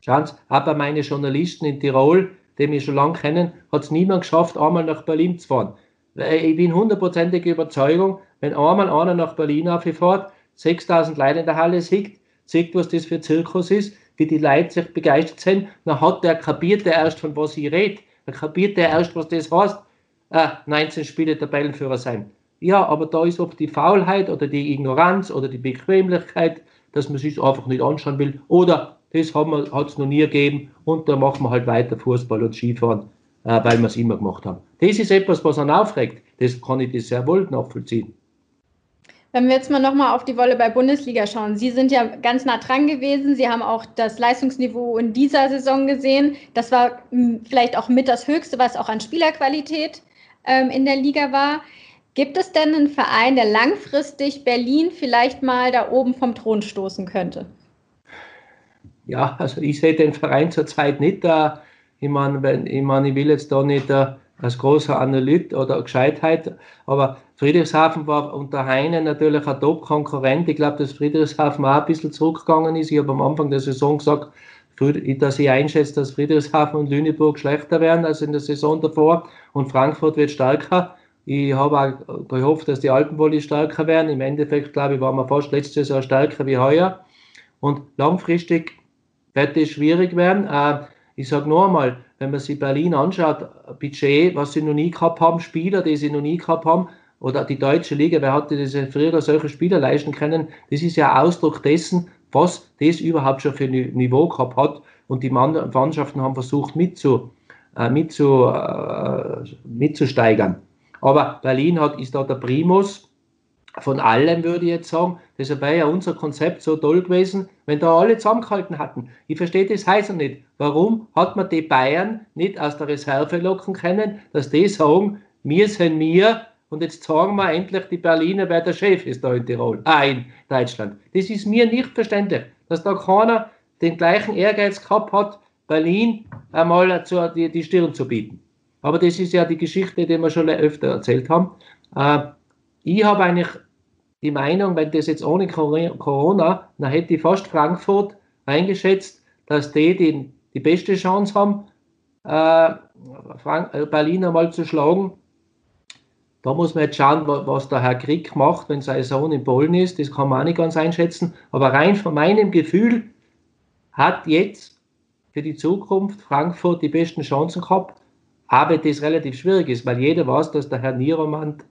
Schauen Sie, auch bei meinen Journalisten in Tirol, die mich schon lange kennen, hat es niemand geschafft, einmal nach Berlin zu fahren. Ich bin hundertprozentige Überzeugung, wenn einmal einer nach Berlin aufgefährt, 6000 Leute in der Halle sieht, sieht, was das für ein Zirkus ist, wie die Leute sich begeistert sind, dann hat der kapiert der erst, von was ich rede. Dann kapiert der erst, was das heißt äh, 19 Spiele Tabellenführer sein. Ja, aber da ist oft die Faulheit oder die Ignoranz oder die Bequemlichkeit, dass man sich einfach nicht anschauen will. Oder das hat es noch nie gegeben und da machen wir halt weiter Fußball und Skifahren, äh, weil wir es immer gemacht haben. Das ist etwas, was einen aufregt. Das kann ich das sehr wohl nachvollziehen. Wenn wir jetzt mal nochmal auf die Volleyball-Bundesliga schauen. Sie sind ja ganz nah dran gewesen. Sie haben auch das Leistungsniveau in dieser Saison gesehen. Das war hm, vielleicht auch mit das Höchste, was auch an Spielerqualität ähm, in der Liga war. Gibt es denn einen Verein, der langfristig Berlin vielleicht mal da oben vom Thron stoßen könnte? Ja, also ich sehe den Verein zurzeit nicht. Äh, ich meine, ich, mein, ich will jetzt da nicht äh, als großer Analyt oder Gescheitheit, aber Friedrichshafen war unter Heine natürlich ein Top-Konkurrent. Ich glaube, dass Friedrichshafen auch ein bisschen zurückgegangen ist. Ich habe am Anfang der Saison gesagt, dass ich einschätze, dass Friedrichshafen und Lüneburg schlechter werden als in der Saison davor und Frankfurt wird stärker. Ich habe auch gehofft, dass die Alpenvolley stärker werden. Im Endeffekt, glaube ich, waren wir fast letztes Jahr stärker wie heuer. Und langfristig wird es schwierig werden. Äh, ich sage nur einmal, wenn man sich Berlin anschaut, Budget, was sie noch nie gehabt haben, Spieler, die sie noch nie gehabt haben, oder die deutsche Liga, wer hatte diese früher solche Spieler leisten können, das ist ja Ausdruck dessen, was das überhaupt schon für ein Niveau gehabt hat. Und die Mannschaften haben versucht mitzu, äh, mitzu, äh, mitzusteigern. Aber Berlin hat, ist da der Primus von allem, würde ich jetzt sagen. Deshalb wäre ja unser Konzept so toll gewesen, wenn da alle zusammengehalten hatten. Ich verstehe das heißt nicht. Warum hat man die Bayern nicht aus der Reserve locken können, dass die sagen, wir sind wir und jetzt sagen wir endlich die Berliner, wer der Chef ist da in Tirol, ah, in Deutschland. Das ist mir nicht verständlich, dass da keiner den gleichen Ehrgeiz gehabt hat, Berlin einmal zu, die, die Stirn zu bieten. Aber das ist ja die Geschichte, die wir schon öfter erzählt haben. Äh, ich habe eigentlich die Meinung, wenn das jetzt ohne Corona, dann hätte ich fast Frankfurt eingeschätzt, dass die die, die beste Chance haben, äh, Berlin einmal zu schlagen. Da muss man jetzt schauen, was der Herr Krieg macht, wenn sein Sohn in Polen ist. Das kann man auch nicht ganz einschätzen. Aber rein von meinem Gefühl hat jetzt für die Zukunft Frankfurt die besten Chancen gehabt. Aber das relativ schwierig ist, weil jeder weiß, dass der Herr Nieromand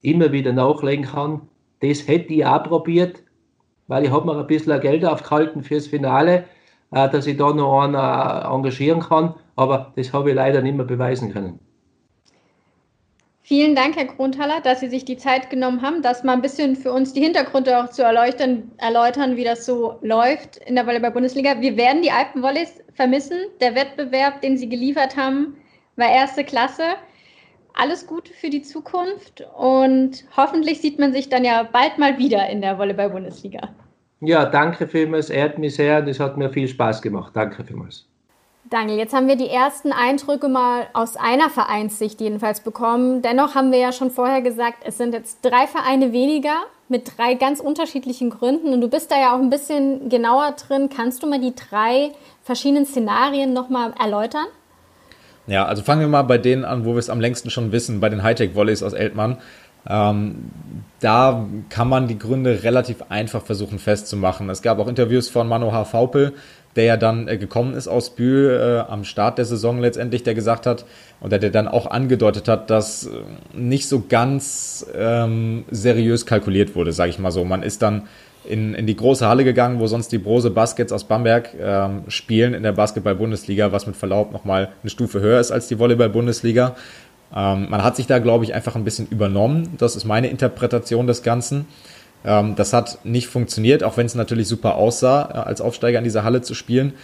immer wieder nachlegen kann. Das hätte ich auch probiert, weil ich habe mir ein bisschen Geld aufgehalten fürs Finale, äh, dass ich da noch einen äh, engagieren kann, aber das habe ich leider nicht mehr beweisen können. Vielen Dank, Herr Grundhaller, dass Sie sich die Zeit genommen haben, das mal ein bisschen für uns die Hintergründe auch zu erläutern, erläutern wie das so läuft in der Volleyball-Bundesliga. Wir werden die Alpenvolleys vermissen. Der Wettbewerb, den Sie geliefert haben, war erste Klasse alles Gute für die Zukunft und hoffentlich sieht man sich dann ja bald mal wieder in der Volleyball-Bundesliga. Ja, danke vielmals, ehrt mich sehr und es hat mir viel Spaß gemacht. Danke vielmals. Daniel, jetzt haben wir die ersten Eindrücke mal aus einer Vereinssicht jedenfalls bekommen. Dennoch haben wir ja schon vorher gesagt, es sind jetzt drei Vereine weniger mit drei ganz unterschiedlichen Gründen und du bist da ja auch ein bisschen genauer drin. Kannst du mal die drei verschiedenen Szenarien nochmal erläutern? Ja, also fangen wir mal bei denen an, wo wir es am längsten schon wissen, bei den Hightech-Volleys aus Eltmann. Ähm, da kann man die Gründe relativ einfach versuchen festzumachen. Es gab auch Interviews von Manohar Faupel, der ja dann äh, gekommen ist aus Bühl äh, am Start der Saison letztendlich, der gesagt hat, oder der dann auch angedeutet hat, dass äh, nicht so ganz ähm, seriös kalkuliert wurde, sage ich mal so. Man ist dann in, in die große Halle gegangen, wo sonst die Brose Baskets aus Bamberg ähm, spielen in der Basketball-Bundesliga, was mit Verlaub nochmal eine Stufe höher ist als die Volleyball-Bundesliga. Ähm, man hat sich da, glaube ich, einfach ein bisschen übernommen. Das ist meine Interpretation des Ganzen. Ähm, das hat nicht funktioniert, auch wenn es natürlich super aussah, äh, als Aufsteiger in dieser Halle zu spielen.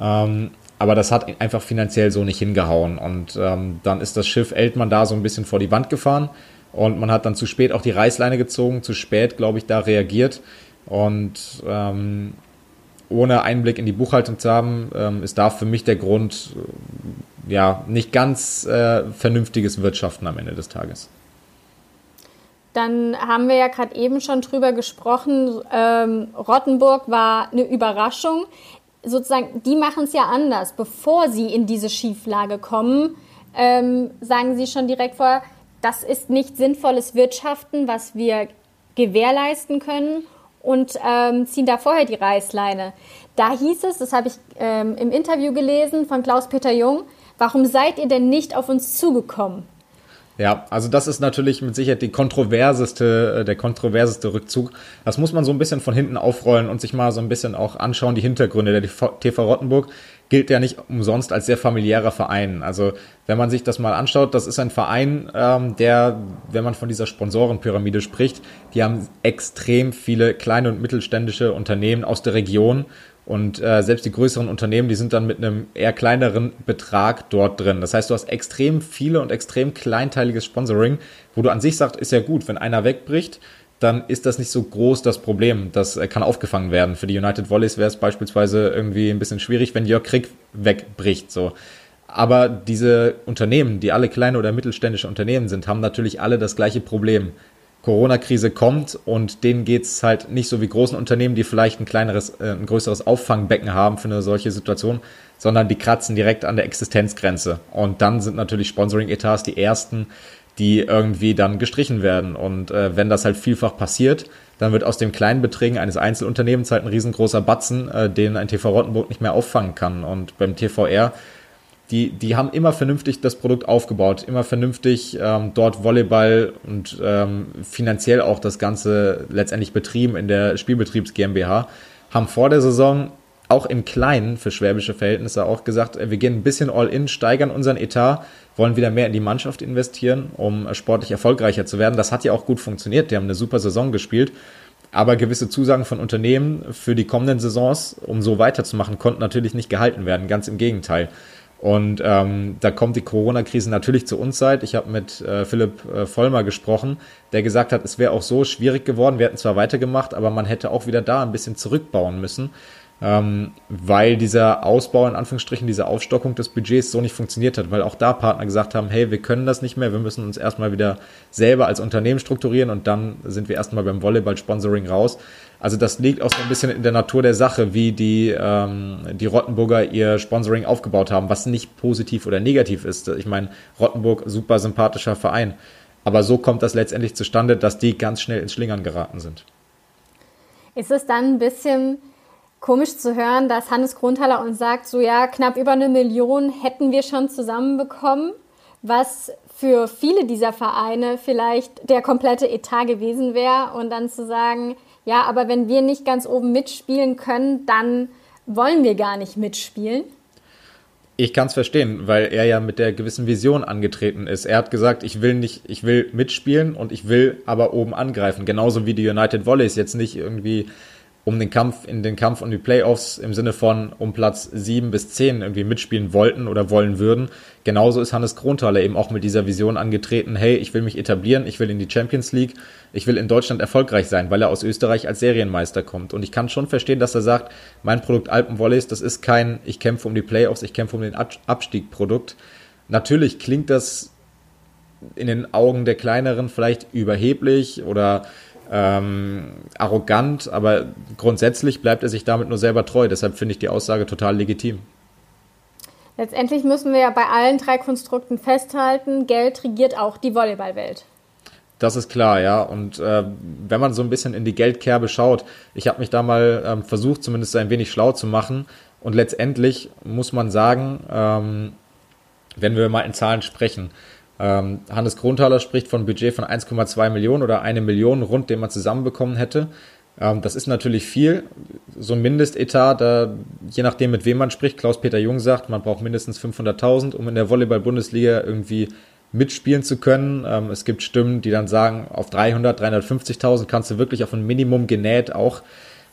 Ähm, aber das hat einfach finanziell so nicht hingehauen. Und ähm, dann ist das Schiff Eltmann da so ein bisschen vor die Wand gefahren. Und man hat dann zu spät auch die Reißleine gezogen, zu spät, glaube ich, da reagiert. Und ähm, ohne Einblick in die Buchhaltung zu haben, ähm, ist da für mich der Grund, äh, ja, nicht ganz äh, vernünftiges Wirtschaften am Ende des Tages. Dann haben wir ja gerade eben schon drüber gesprochen. Ähm, Rottenburg war eine Überraschung. Sozusagen, die machen es ja anders. Bevor sie in diese Schieflage kommen, ähm, sagen sie schon direkt vorher, das ist nicht sinnvolles Wirtschaften, was wir gewährleisten können und ähm, ziehen da vorher die Reißleine. Da hieß es, das habe ich ähm, im Interview gelesen von Klaus-Peter Jung, warum seid ihr denn nicht auf uns zugekommen? Ja, also das ist natürlich mit Sicherheit die kontroverseste, äh, der kontroverseste Rückzug. Das muss man so ein bisschen von hinten aufrollen und sich mal so ein bisschen auch anschauen, die Hintergründe. Der TV Rottenburg gilt ja nicht umsonst als sehr familiärer Verein. Also wenn man sich das mal anschaut, das ist ein Verein, ähm, der, wenn man von dieser Sponsorenpyramide spricht, die haben extrem viele kleine und mittelständische Unternehmen aus der Region und äh, selbst die größeren Unternehmen, die sind dann mit einem eher kleineren Betrag dort drin. Das heißt, du hast extrem viele und extrem kleinteiliges Sponsoring, wo du an sich sagst, ist ja gut, wenn einer wegbricht, dann ist das nicht so groß das Problem. Das äh, kann aufgefangen werden. Für die United Volleys wäre es beispielsweise irgendwie ein bisschen schwierig, wenn Jörg Krieg wegbricht. So. Aber diese Unternehmen, die alle kleine oder mittelständische Unternehmen sind, haben natürlich alle das gleiche Problem. Corona-Krise kommt und denen geht's halt nicht so wie großen Unternehmen, die vielleicht ein kleineres, äh, ein größeres Auffangbecken haben für eine solche Situation, sondern die kratzen direkt an der Existenzgrenze. Und dann sind natürlich Sponsoring-Etats die ersten, die irgendwie dann gestrichen werden. Und äh, wenn das halt vielfach passiert, dann wird aus dem kleinen Beträgen eines Einzelunternehmens halt ein riesengroßer Batzen, äh, den ein TV Rottenburg nicht mehr auffangen kann. Und beim TVR die, die haben immer vernünftig das Produkt aufgebaut, immer vernünftig ähm, dort Volleyball und ähm, finanziell auch das Ganze letztendlich betrieben in der Spielbetriebs GmbH, haben vor der Saison auch im Kleinen für schwäbische Verhältnisse auch gesagt, äh, wir gehen ein bisschen all in, steigern unseren Etat, wollen wieder mehr in die Mannschaft investieren, um sportlich erfolgreicher zu werden. Das hat ja auch gut funktioniert. Die haben eine super Saison gespielt. Aber gewisse Zusagen von Unternehmen für die kommenden Saisons, um so weiterzumachen, konnten natürlich nicht gehalten werden. Ganz im Gegenteil. Und ähm, da kommt die Corona-Krise natürlich zu uns Zeit. Ich habe mit äh, Philipp äh, Vollmer gesprochen, der gesagt hat, es wäre auch so schwierig geworden. Wir hätten zwar weitergemacht, aber man hätte auch wieder da ein bisschen zurückbauen müssen ähm, weil dieser Ausbau, in Anführungsstrichen, diese Aufstockung des Budgets so nicht funktioniert hat, weil auch da Partner gesagt haben, hey, wir können das nicht mehr, wir müssen uns erstmal wieder selber als Unternehmen strukturieren und dann sind wir erstmal beim Volleyball-Sponsoring raus. Also das liegt auch so ein bisschen in der Natur der Sache, wie die, ähm, die Rottenburger ihr Sponsoring aufgebaut haben, was nicht positiv oder negativ ist. Ich meine, Rottenburg, super sympathischer Verein. Aber so kommt das letztendlich zustande, dass die ganz schnell ins Schlingern geraten sind. Ist es dann ein bisschen komisch zu hören, dass Hannes Grundhaller uns sagt, so ja, knapp über eine Million hätten wir schon zusammenbekommen, was für viele dieser Vereine vielleicht der komplette Etat gewesen wäre und dann zu sagen, ja, aber wenn wir nicht ganz oben mitspielen können, dann wollen wir gar nicht mitspielen. Ich kann es verstehen, weil er ja mit der gewissen Vision angetreten ist. Er hat gesagt, ich will nicht, ich will mitspielen und ich will aber oben angreifen. Genauso wie die United Volleys jetzt nicht irgendwie um den Kampf, in den Kampf um die Playoffs im Sinne von um Platz sieben bis zehn irgendwie mitspielen wollten oder wollen würden. Genauso ist Hannes Kronthaler eben auch mit dieser Vision angetreten, hey, ich will mich etablieren, ich will in die Champions League, ich will in Deutschland erfolgreich sein, weil er aus Österreich als Serienmeister kommt. Und ich kann schon verstehen, dass er sagt, mein Produkt Alpenvolleys, das ist kein, ich kämpfe um die Playoffs, ich kämpfe um den Abstieg Produkt. Natürlich klingt das in den Augen der Kleineren vielleicht überheblich oder ähm, arrogant, aber grundsätzlich bleibt er sich damit nur selber treu. Deshalb finde ich die Aussage total legitim. Letztendlich müssen wir ja bei allen drei Konstrukten festhalten, Geld regiert auch die Volleyballwelt. Das ist klar, ja. Und äh, wenn man so ein bisschen in die Geldkerbe schaut, ich habe mich da mal ähm, versucht, zumindest ein wenig schlau zu machen. Und letztendlich muss man sagen, ähm, wenn wir mal in Zahlen sprechen, ähm, Hannes Grundhaler spricht von Budget von 1,2 Millionen oder eine Million rund, den man zusammenbekommen hätte. Ähm, das ist natürlich viel. So ein Mindestetat, da, je nachdem mit wem man spricht, Klaus-Peter Jung sagt, man braucht mindestens 500.000, um in der Volleyball-Bundesliga irgendwie mitspielen zu können. Ähm, es gibt Stimmen, die dann sagen, auf 300, 350.000 kannst du wirklich auf ein Minimum genäht auch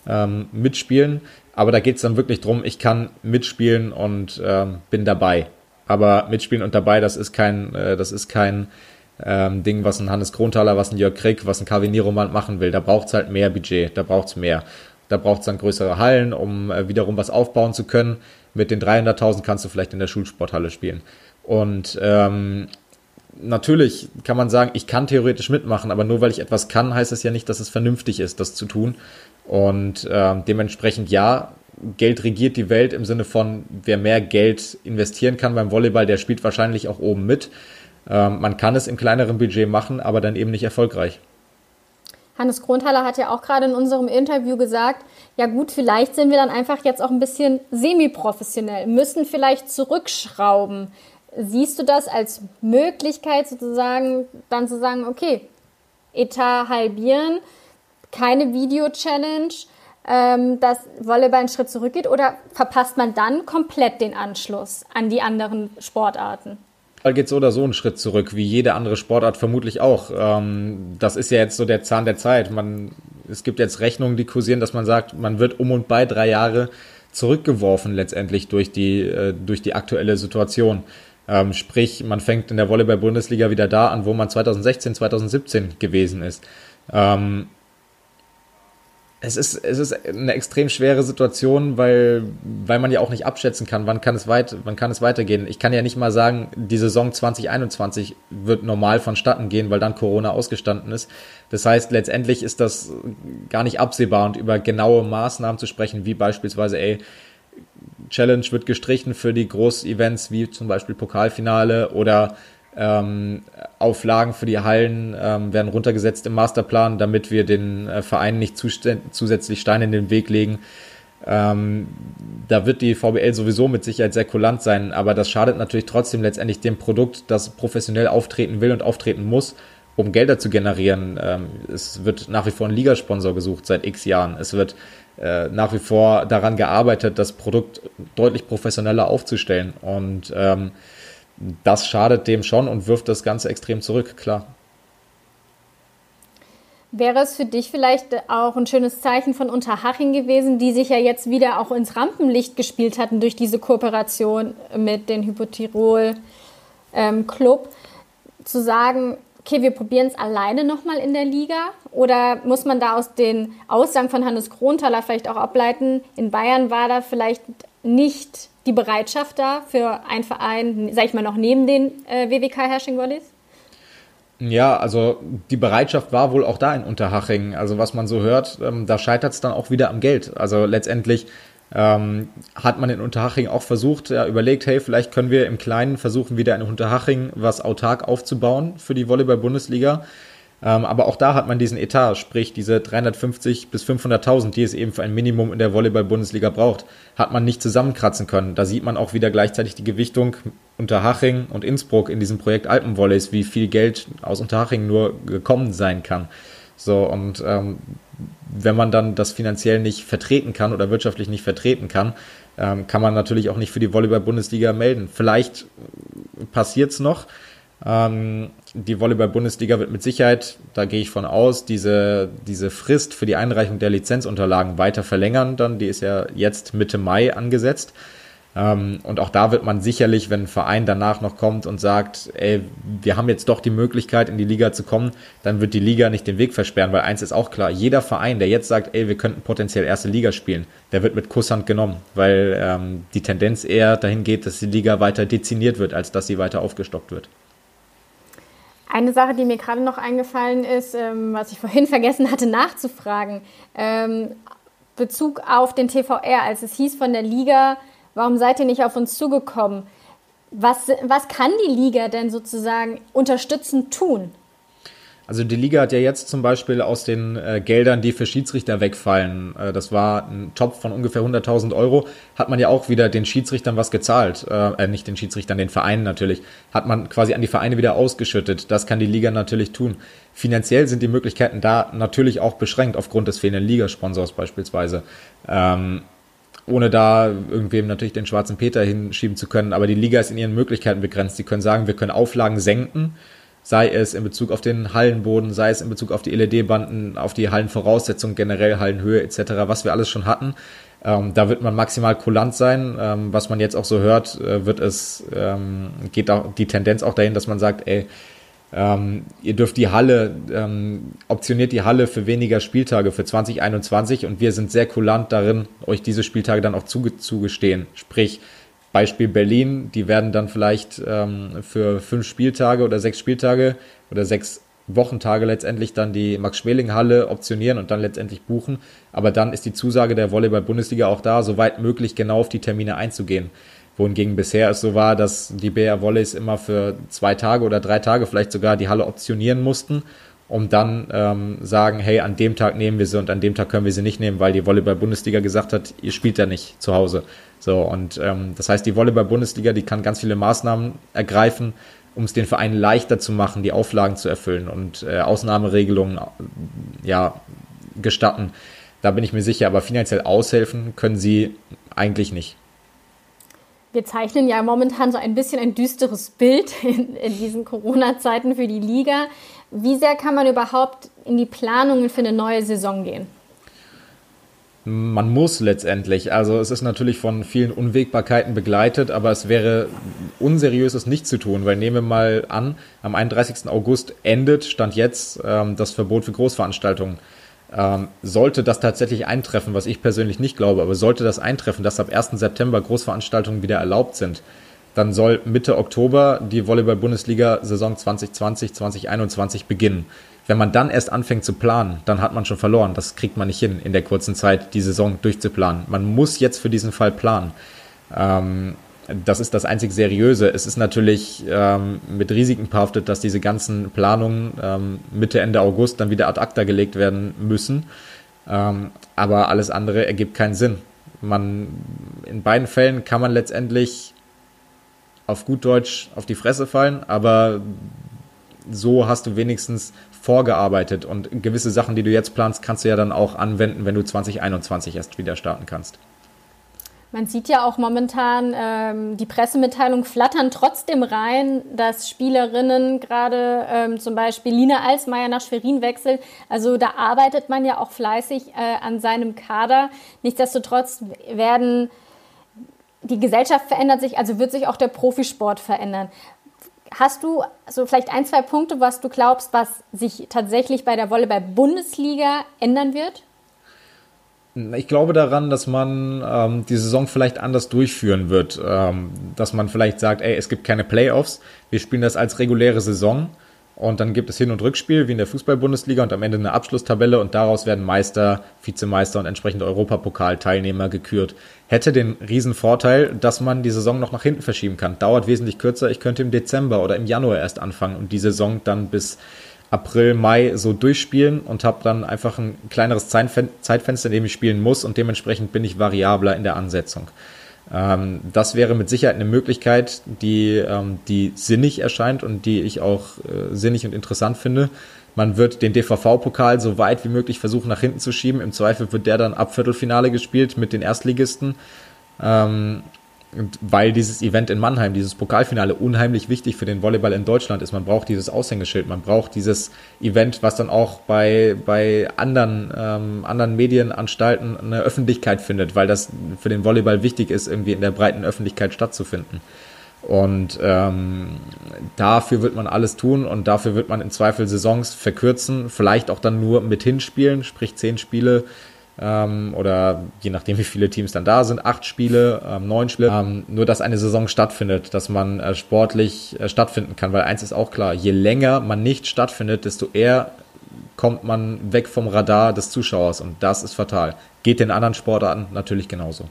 ähm, mitspielen. Aber da geht es dann wirklich drum, ich kann mitspielen und ähm, bin dabei. Aber mitspielen und dabei, das ist kein, äh, das ist kein ähm, Ding, was ein Hannes Kronthaler, was ein Jörg Krieg, was ein Kavin Nieromand machen will. Da braucht es halt mehr Budget, da braucht es mehr. Da braucht es dann größere Hallen, um äh, wiederum was aufbauen zu können. Mit den 300.000 kannst du vielleicht in der Schulsporthalle spielen. Und ähm, natürlich kann man sagen, ich kann theoretisch mitmachen, aber nur weil ich etwas kann, heißt es ja nicht, dass es vernünftig ist, das zu tun. Und äh, dementsprechend ja, Geld regiert die Welt im Sinne von, wer mehr Geld investieren kann beim Volleyball, der spielt wahrscheinlich auch oben mit. Ähm, man kann es im kleineren Budget machen, aber dann eben nicht erfolgreich. Hannes Grundhaller hat ja auch gerade in unserem Interview gesagt, ja gut, vielleicht sind wir dann einfach jetzt auch ein bisschen semi-professionell, müssen vielleicht zurückschrauben. Siehst du das als Möglichkeit sozusagen, dann zu sagen, okay, Etat halbieren, keine Video-Challenge, ähm, dass Volleyball einen Schritt zurückgeht oder verpasst man dann komplett den Anschluss an die anderen Sportarten? Ball geht so oder so einen Schritt zurück, wie jede andere Sportart vermutlich auch. Ähm, das ist ja jetzt so der Zahn der Zeit. Man, es gibt jetzt Rechnungen, die kursieren, dass man sagt, man wird um und bei drei Jahre zurückgeworfen letztendlich durch die, äh, durch die aktuelle Situation. Ähm, sprich, man fängt in der Volleyball-Bundesliga wieder da an, wo man 2016, 2017 gewesen ist. Es ist, es ist eine extrem schwere Situation, weil, weil man ja auch nicht abschätzen kann, wann kann, es weit, wann kann es weitergehen. Ich kann ja nicht mal sagen, die Saison 2021 wird normal vonstatten gehen, weil dann Corona ausgestanden ist. Das heißt, letztendlich ist das gar nicht absehbar und über genaue Maßnahmen zu sprechen, wie beispielsweise, ey, Challenge wird gestrichen für die Groß-Events wie zum Beispiel Pokalfinale oder ähm, Auflagen für die Hallen ähm, werden runtergesetzt im Masterplan, damit wir den äh, Vereinen nicht zusätzlich Steine in den Weg legen. Ähm, da wird die VBL sowieso mit Sicherheit sehr kulant sein, aber das schadet natürlich trotzdem letztendlich dem Produkt, das professionell auftreten will und auftreten muss, um Gelder zu generieren. Ähm, es wird nach wie vor ein Ligasponsor gesucht seit x Jahren. Es wird äh, nach wie vor daran gearbeitet, das Produkt deutlich professioneller aufzustellen und ähm, das schadet dem schon und wirft das Ganze extrem zurück, klar. Wäre es für dich vielleicht auch ein schönes Zeichen von Unterhaching gewesen, die sich ja jetzt wieder auch ins Rampenlicht gespielt hatten durch diese Kooperation mit den Hypotirol ähm, Club, zu sagen, okay, wir probieren es alleine nochmal in der Liga? Oder muss man da aus den Aussagen von Hannes Kronthaler vielleicht auch ableiten, in Bayern war da vielleicht nicht die Bereitschaft da für einen Verein, sag ich mal, noch neben den äh, WWK Hersching Wallis? Ja, also die Bereitschaft war wohl auch da in Unterhaching. Also was man so hört, ähm, da scheitert es dann auch wieder am Geld. Also letztendlich ähm, hat man in Unterhaching auch versucht, ja, überlegt, hey, vielleicht können wir im Kleinen versuchen, wieder in Unterhaching was autark aufzubauen für die Volleyball-Bundesliga. Ähm, aber auch da hat man diesen Etat, sprich diese 350 bis 500.000, die es eben für ein Minimum in der Volleyball-Bundesliga braucht, hat man nicht zusammenkratzen können. Da sieht man auch wieder gleichzeitig die Gewichtung Unterhaching und Innsbruck in diesem Projekt Alpenvolleys, wie viel Geld aus Unterhaching nur gekommen sein kann. So, und ähm, wenn man dann das finanziell nicht vertreten kann oder wirtschaftlich nicht vertreten kann, ähm, kann man natürlich auch nicht für die Volleyball-Bundesliga melden. Vielleicht passiert's noch. Ähm, die Volleyball-Bundesliga wird mit Sicherheit, da gehe ich von aus, diese, diese Frist für die Einreichung der Lizenzunterlagen weiter verlängern. Dann, die ist ja jetzt Mitte Mai angesetzt. Ähm, und auch da wird man sicherlich, wenn ein Verein danach noch kommt und sagt, ey, wir haben jetzt doch die Möglichkeit, in die Liga zu kommen, dann wird die Liga nicht den Weg versperren, weil eins ist auch klar, jeder Verein, der jetzt sagt, ey, wir könnten potenziell erste Liga spielen, der wird mit Kusshand genommen, weil ähm, die Tendenz eher dahin geht, dass die Liga weiter dezimiert wird, als dass sie weiter aufgestockt wird. Eine Sache, die mir gerade noch eingefallen ist, ähm, was ich vorhin [laughs] vergessen hatte nachzufragen, ähm, Bezug auf den TVR, als es hieß von der Liga, warum seid ihr nicht auf uns zugekommen? Was, was kann die Liga denn sozusagen unterstützend tun? Also die Liga hat ja jetzt zum Beispiel aus den äh, Geldern, die für Schiedsrichter wegfallen, äh, das war ein Topf von ungefähr 100.000 Euro, hat man ja auch wieder den Schiedsrichtern was gezahlt, äh, äh, nicht den Schiedsrichtern, den Vereinen natürlich, hat man quasi an die Vereine wieder ausgeschüttet. Das kann die Liga natürlich tun. Finanziell sind die Möglichkeiten da natürlich auch beschränkt aufgrund des fehlenden Ligasponsors beispielsweise. Ähm, ohne da irgendwem natürlich den schwarzen Peter hinschieben zu können, aber die Liga ist in ihren Möglichkeiten begrenzt. Sie können sagen, wir können Auflagen senken sei es in Bezug auf den Hallenboden, sei es in Bezug auf die LED-Banden, auf die Hallenvoraussetzungen, generell Hallenhöhe etc., was wir alles schon hatten. Ähm, da wird man maximal kulant sein. Ähm, was man jetzt auch so hört, äh, wird es, ähm, geht auch die Tendenz auch dahin, dass man sagt, ey, ähm, ihr dürft die Halle, ähm, optioniert die Halle für weniger Spieltage für 2021 und wir sind sehr kulant darin, euch diese Spieltage dann auch zuge zugestehen. Sprich, Beispiel Berlin, die werden dann vielleicht ähm, für fünf Spieltage oder sechs Spieltage oder sechs Wochentage letztendlich dann die Max-Schmeling-Halle optionieren und dann letztendlich buchen. Aber dann ist die Zusage der Volleyball-Bundesliga auch da, soweit möglich genau auf die Termine einzugehen. Wohingegen bisher es so war, dass die BR Volleys immer für zwei Tage oder drei Tage vielleicht sogar die Halle optionieren mussten um dann ähm, sagen, hey, an dem Tag nehmen wir sie und an dem Tag können wir sie nicht nehmen, weil die Volleyball-Bundesliga gesagt hat, ihr spielt ja nicht zu Hause. So, und ähm, das heißt, die Volleyball-Bundesliga, die kann ganz viele Maßnahmen ergreifen, um es den Vereinen leichter zu machen, die Auflagen zu erfüllen und äh, Ausnahmeregelungen ja, gestatten. Da bin ich mir sicher, aber finanziell aushelfen können sie eigentlich nicht. Wir zeichnen ja momentan so ein bisschen ein düsteres Bild [laughs] in, in diesen Corona-Zeiten für die Liga. Wie sehr kann man überhaupt in die Planungen für eine neue Saison gehen? Man muss letztendlich. Also es ist natürlich von vielen Unwägbarkeiten begleitet, aber es wäre unseriös, es nicht zu tun, weil nehmen wir mal an, am 31. August endet, stand jetzt, ähm, das Verbot für Großveranstaltungen. Ähm, sollte das tatsächlich eintreffen, was ich persönlich nicht glaube, aber sollte das eintreffen, dass ab 1. September Großveranstaltungen wieder erlaubt sind, dann soll Mitte Oktober die Volleyball-Bundesliga-Saison 2020, 2021 beginnen. Wenn man dann erst anfängt zu planen, dann hat man schon verloren. Das kriegt man nicht hin, in der kurzen Zeit die Saison durchzuplanen. Man muss jetzt für diesen Fall planen. Ähm, das ist das einzig Seriöse. Es ist natürlich ähm, mit Risiken behaftet, dass diese ganzen Planungen ähm, Mitte, Ende August dann wieder ad acta gelegt werden müssen. Ähm, aber alles andere ergibt keinen Sinn. Man, in beiden Fällen kann man letztendlich auf gut Deutsch auf die Fresse fallen, aber so hast du wenigstens vorgearbeitet und gewisse Sachen, die du jetzt planst, kannst du ja dann auch anwenden, wenn du 2021 erst wieder starten kannst. Man sieht ja auch momentan, ähm, die Pressemitteilungen flattern trotzdem rein, dass Spielerinnen gerade ähm, zum Beispiel Lina Alsmeier nach Schwerin wechselt. Also da arbeitet man ja auch fleißig äh, an seinem Kader. Nichtsdestotrotz werden die Gesellschaft verändert sich, also wird sich auch der Profisport verändern. Hast du so vielleicht ein, zwei Punkte, was du glaubst, was sich tatsächlich bei der Volleyball-Bundesliga ändern wird? Ich glaube daran, dass man ähm, die Saison vielleicht anders durchführen wird. Ähm, dass man vielleicht sagt, ey, es gibt keine Playoffs, wir spielen das als reguläre Saison und dann gibt es Hin- und Rückspiel wie in der Fußball-Bundesliga und am Ende eine Abschlusstabelle und daraus werden Meister, Vizemeister und entsprechende Europapokalteilnehmer gekürt. Hätte den riesen Vorteil, dass man die Saison noch nach hinten verschieben kann. Dauert wesentlich kürzer. Ich könnte im Dezember oder im Januar erst anfangen und die Saison dann bis April, Mai so durchspielen und habe dann einfach ein kleineres Zeitfenster, in dem ich spielen muss und dementsprechend bin ich variabler in der Ansetzung. Ähm, das wäre mit Sicherheit eine Möglichkeit, die, ähm, die sinnig erscheint und die ich auch äh, sinnig und interessant finde. Man wird den DVV-Pokal so weit wie möglich versuchen nach hinten zu schieben. Im Zweifel wird der dann ab Viertelfinale gespielt mit den Erstligisten. Ähm, und weil dieses Event in Mannheim, dieses Pokalfinale unheimlich wichtig für den Volleyball in Deutschland ist. Man braucht dieses Aushängeschild, man braucht dieses Event, was dann auch bei, bei anderen, ähm, anderen Medienanstalten eine Öffentlichkeit findet, weil das für den Volleyball wichtig ist, irgendwie in der breiten Öffentlichkeit stattzufinden. Und ähm, dafür wird man alles tun und dafür wird man im Zweifel Saisons verkürzen, vielleicht auch dann nur mit hinspielen, sprich zehn Spiele ähm, oder je nachdem, wie viele Teams dann da sind, acht Spiele, ähm, neun Spiele, ähm, nur dass eine Saison stattfindet, dass man äh, sportlich äh, stattfinden kann, weil eins ist auch klar, je länger man nicht stattfindet, desto eher kommt man weg vom Radar des Zuschauers und das ist fatal. Geht den anderen Sportarten natürlich genauso.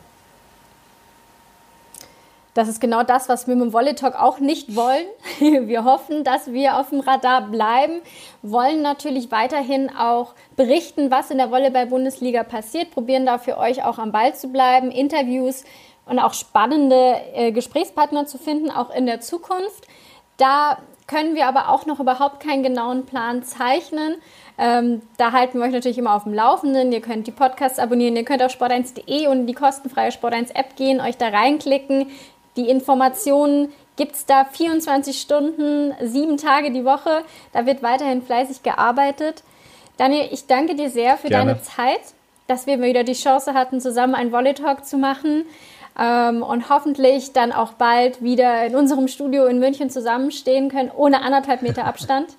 Das ist genau das, was wir mit dem Volley Talk auch nicht wollen. [laughs] Wir hoffen, dass wir auf dem Radar bleiben, wollen natürlich weiterhin auch berichten, was in der Volleyball-Bundesliga passiert, probieren da für euch auch am Ball zu bleiben, Interviews und auch spannende äh, Gesprächspartner zu finden, auch in der Zukunft. Da können wir aber auch noch überhaupt keinen genauen Plan zeichnen. Ähm, da halten wir euch natürlich immer auf dem Laufenden. Ihr könnt die Podcasts abonnieren, ihr könnt auf sport1.de und die kostenfreie Sport1 App gehen, euch da reinklicken. Die Informationen gibt es da 24 Stunden, sieben Tage die Woche. Da wird weiterhin fleißig gearbeitet. Daniel, ich danke dir sehr für Gerne. deine Zeit, dass wir wieder die Chance hatten, zusammen einen Volley Talk zu machen ähm, und hoffentlich dann auch bald wieder in unserem Studio in München zusammenstehen können, ohne anderthalb Meter [laughs] Abstand.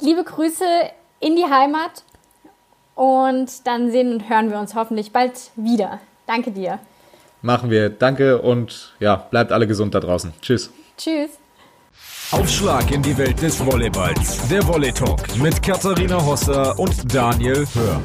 Liebe Grüße in die Heimat und dann sehen und hören wir uns hoffentlich bald wieder. Danke dir. Machen wir. Danke und ja, bleibt alle gesund da draußen. Tschüss. Tschüss. Aufschlag in die Welt des Volleyballs. Der Volley Talk mit Katharina Hosser und Daniel Hör.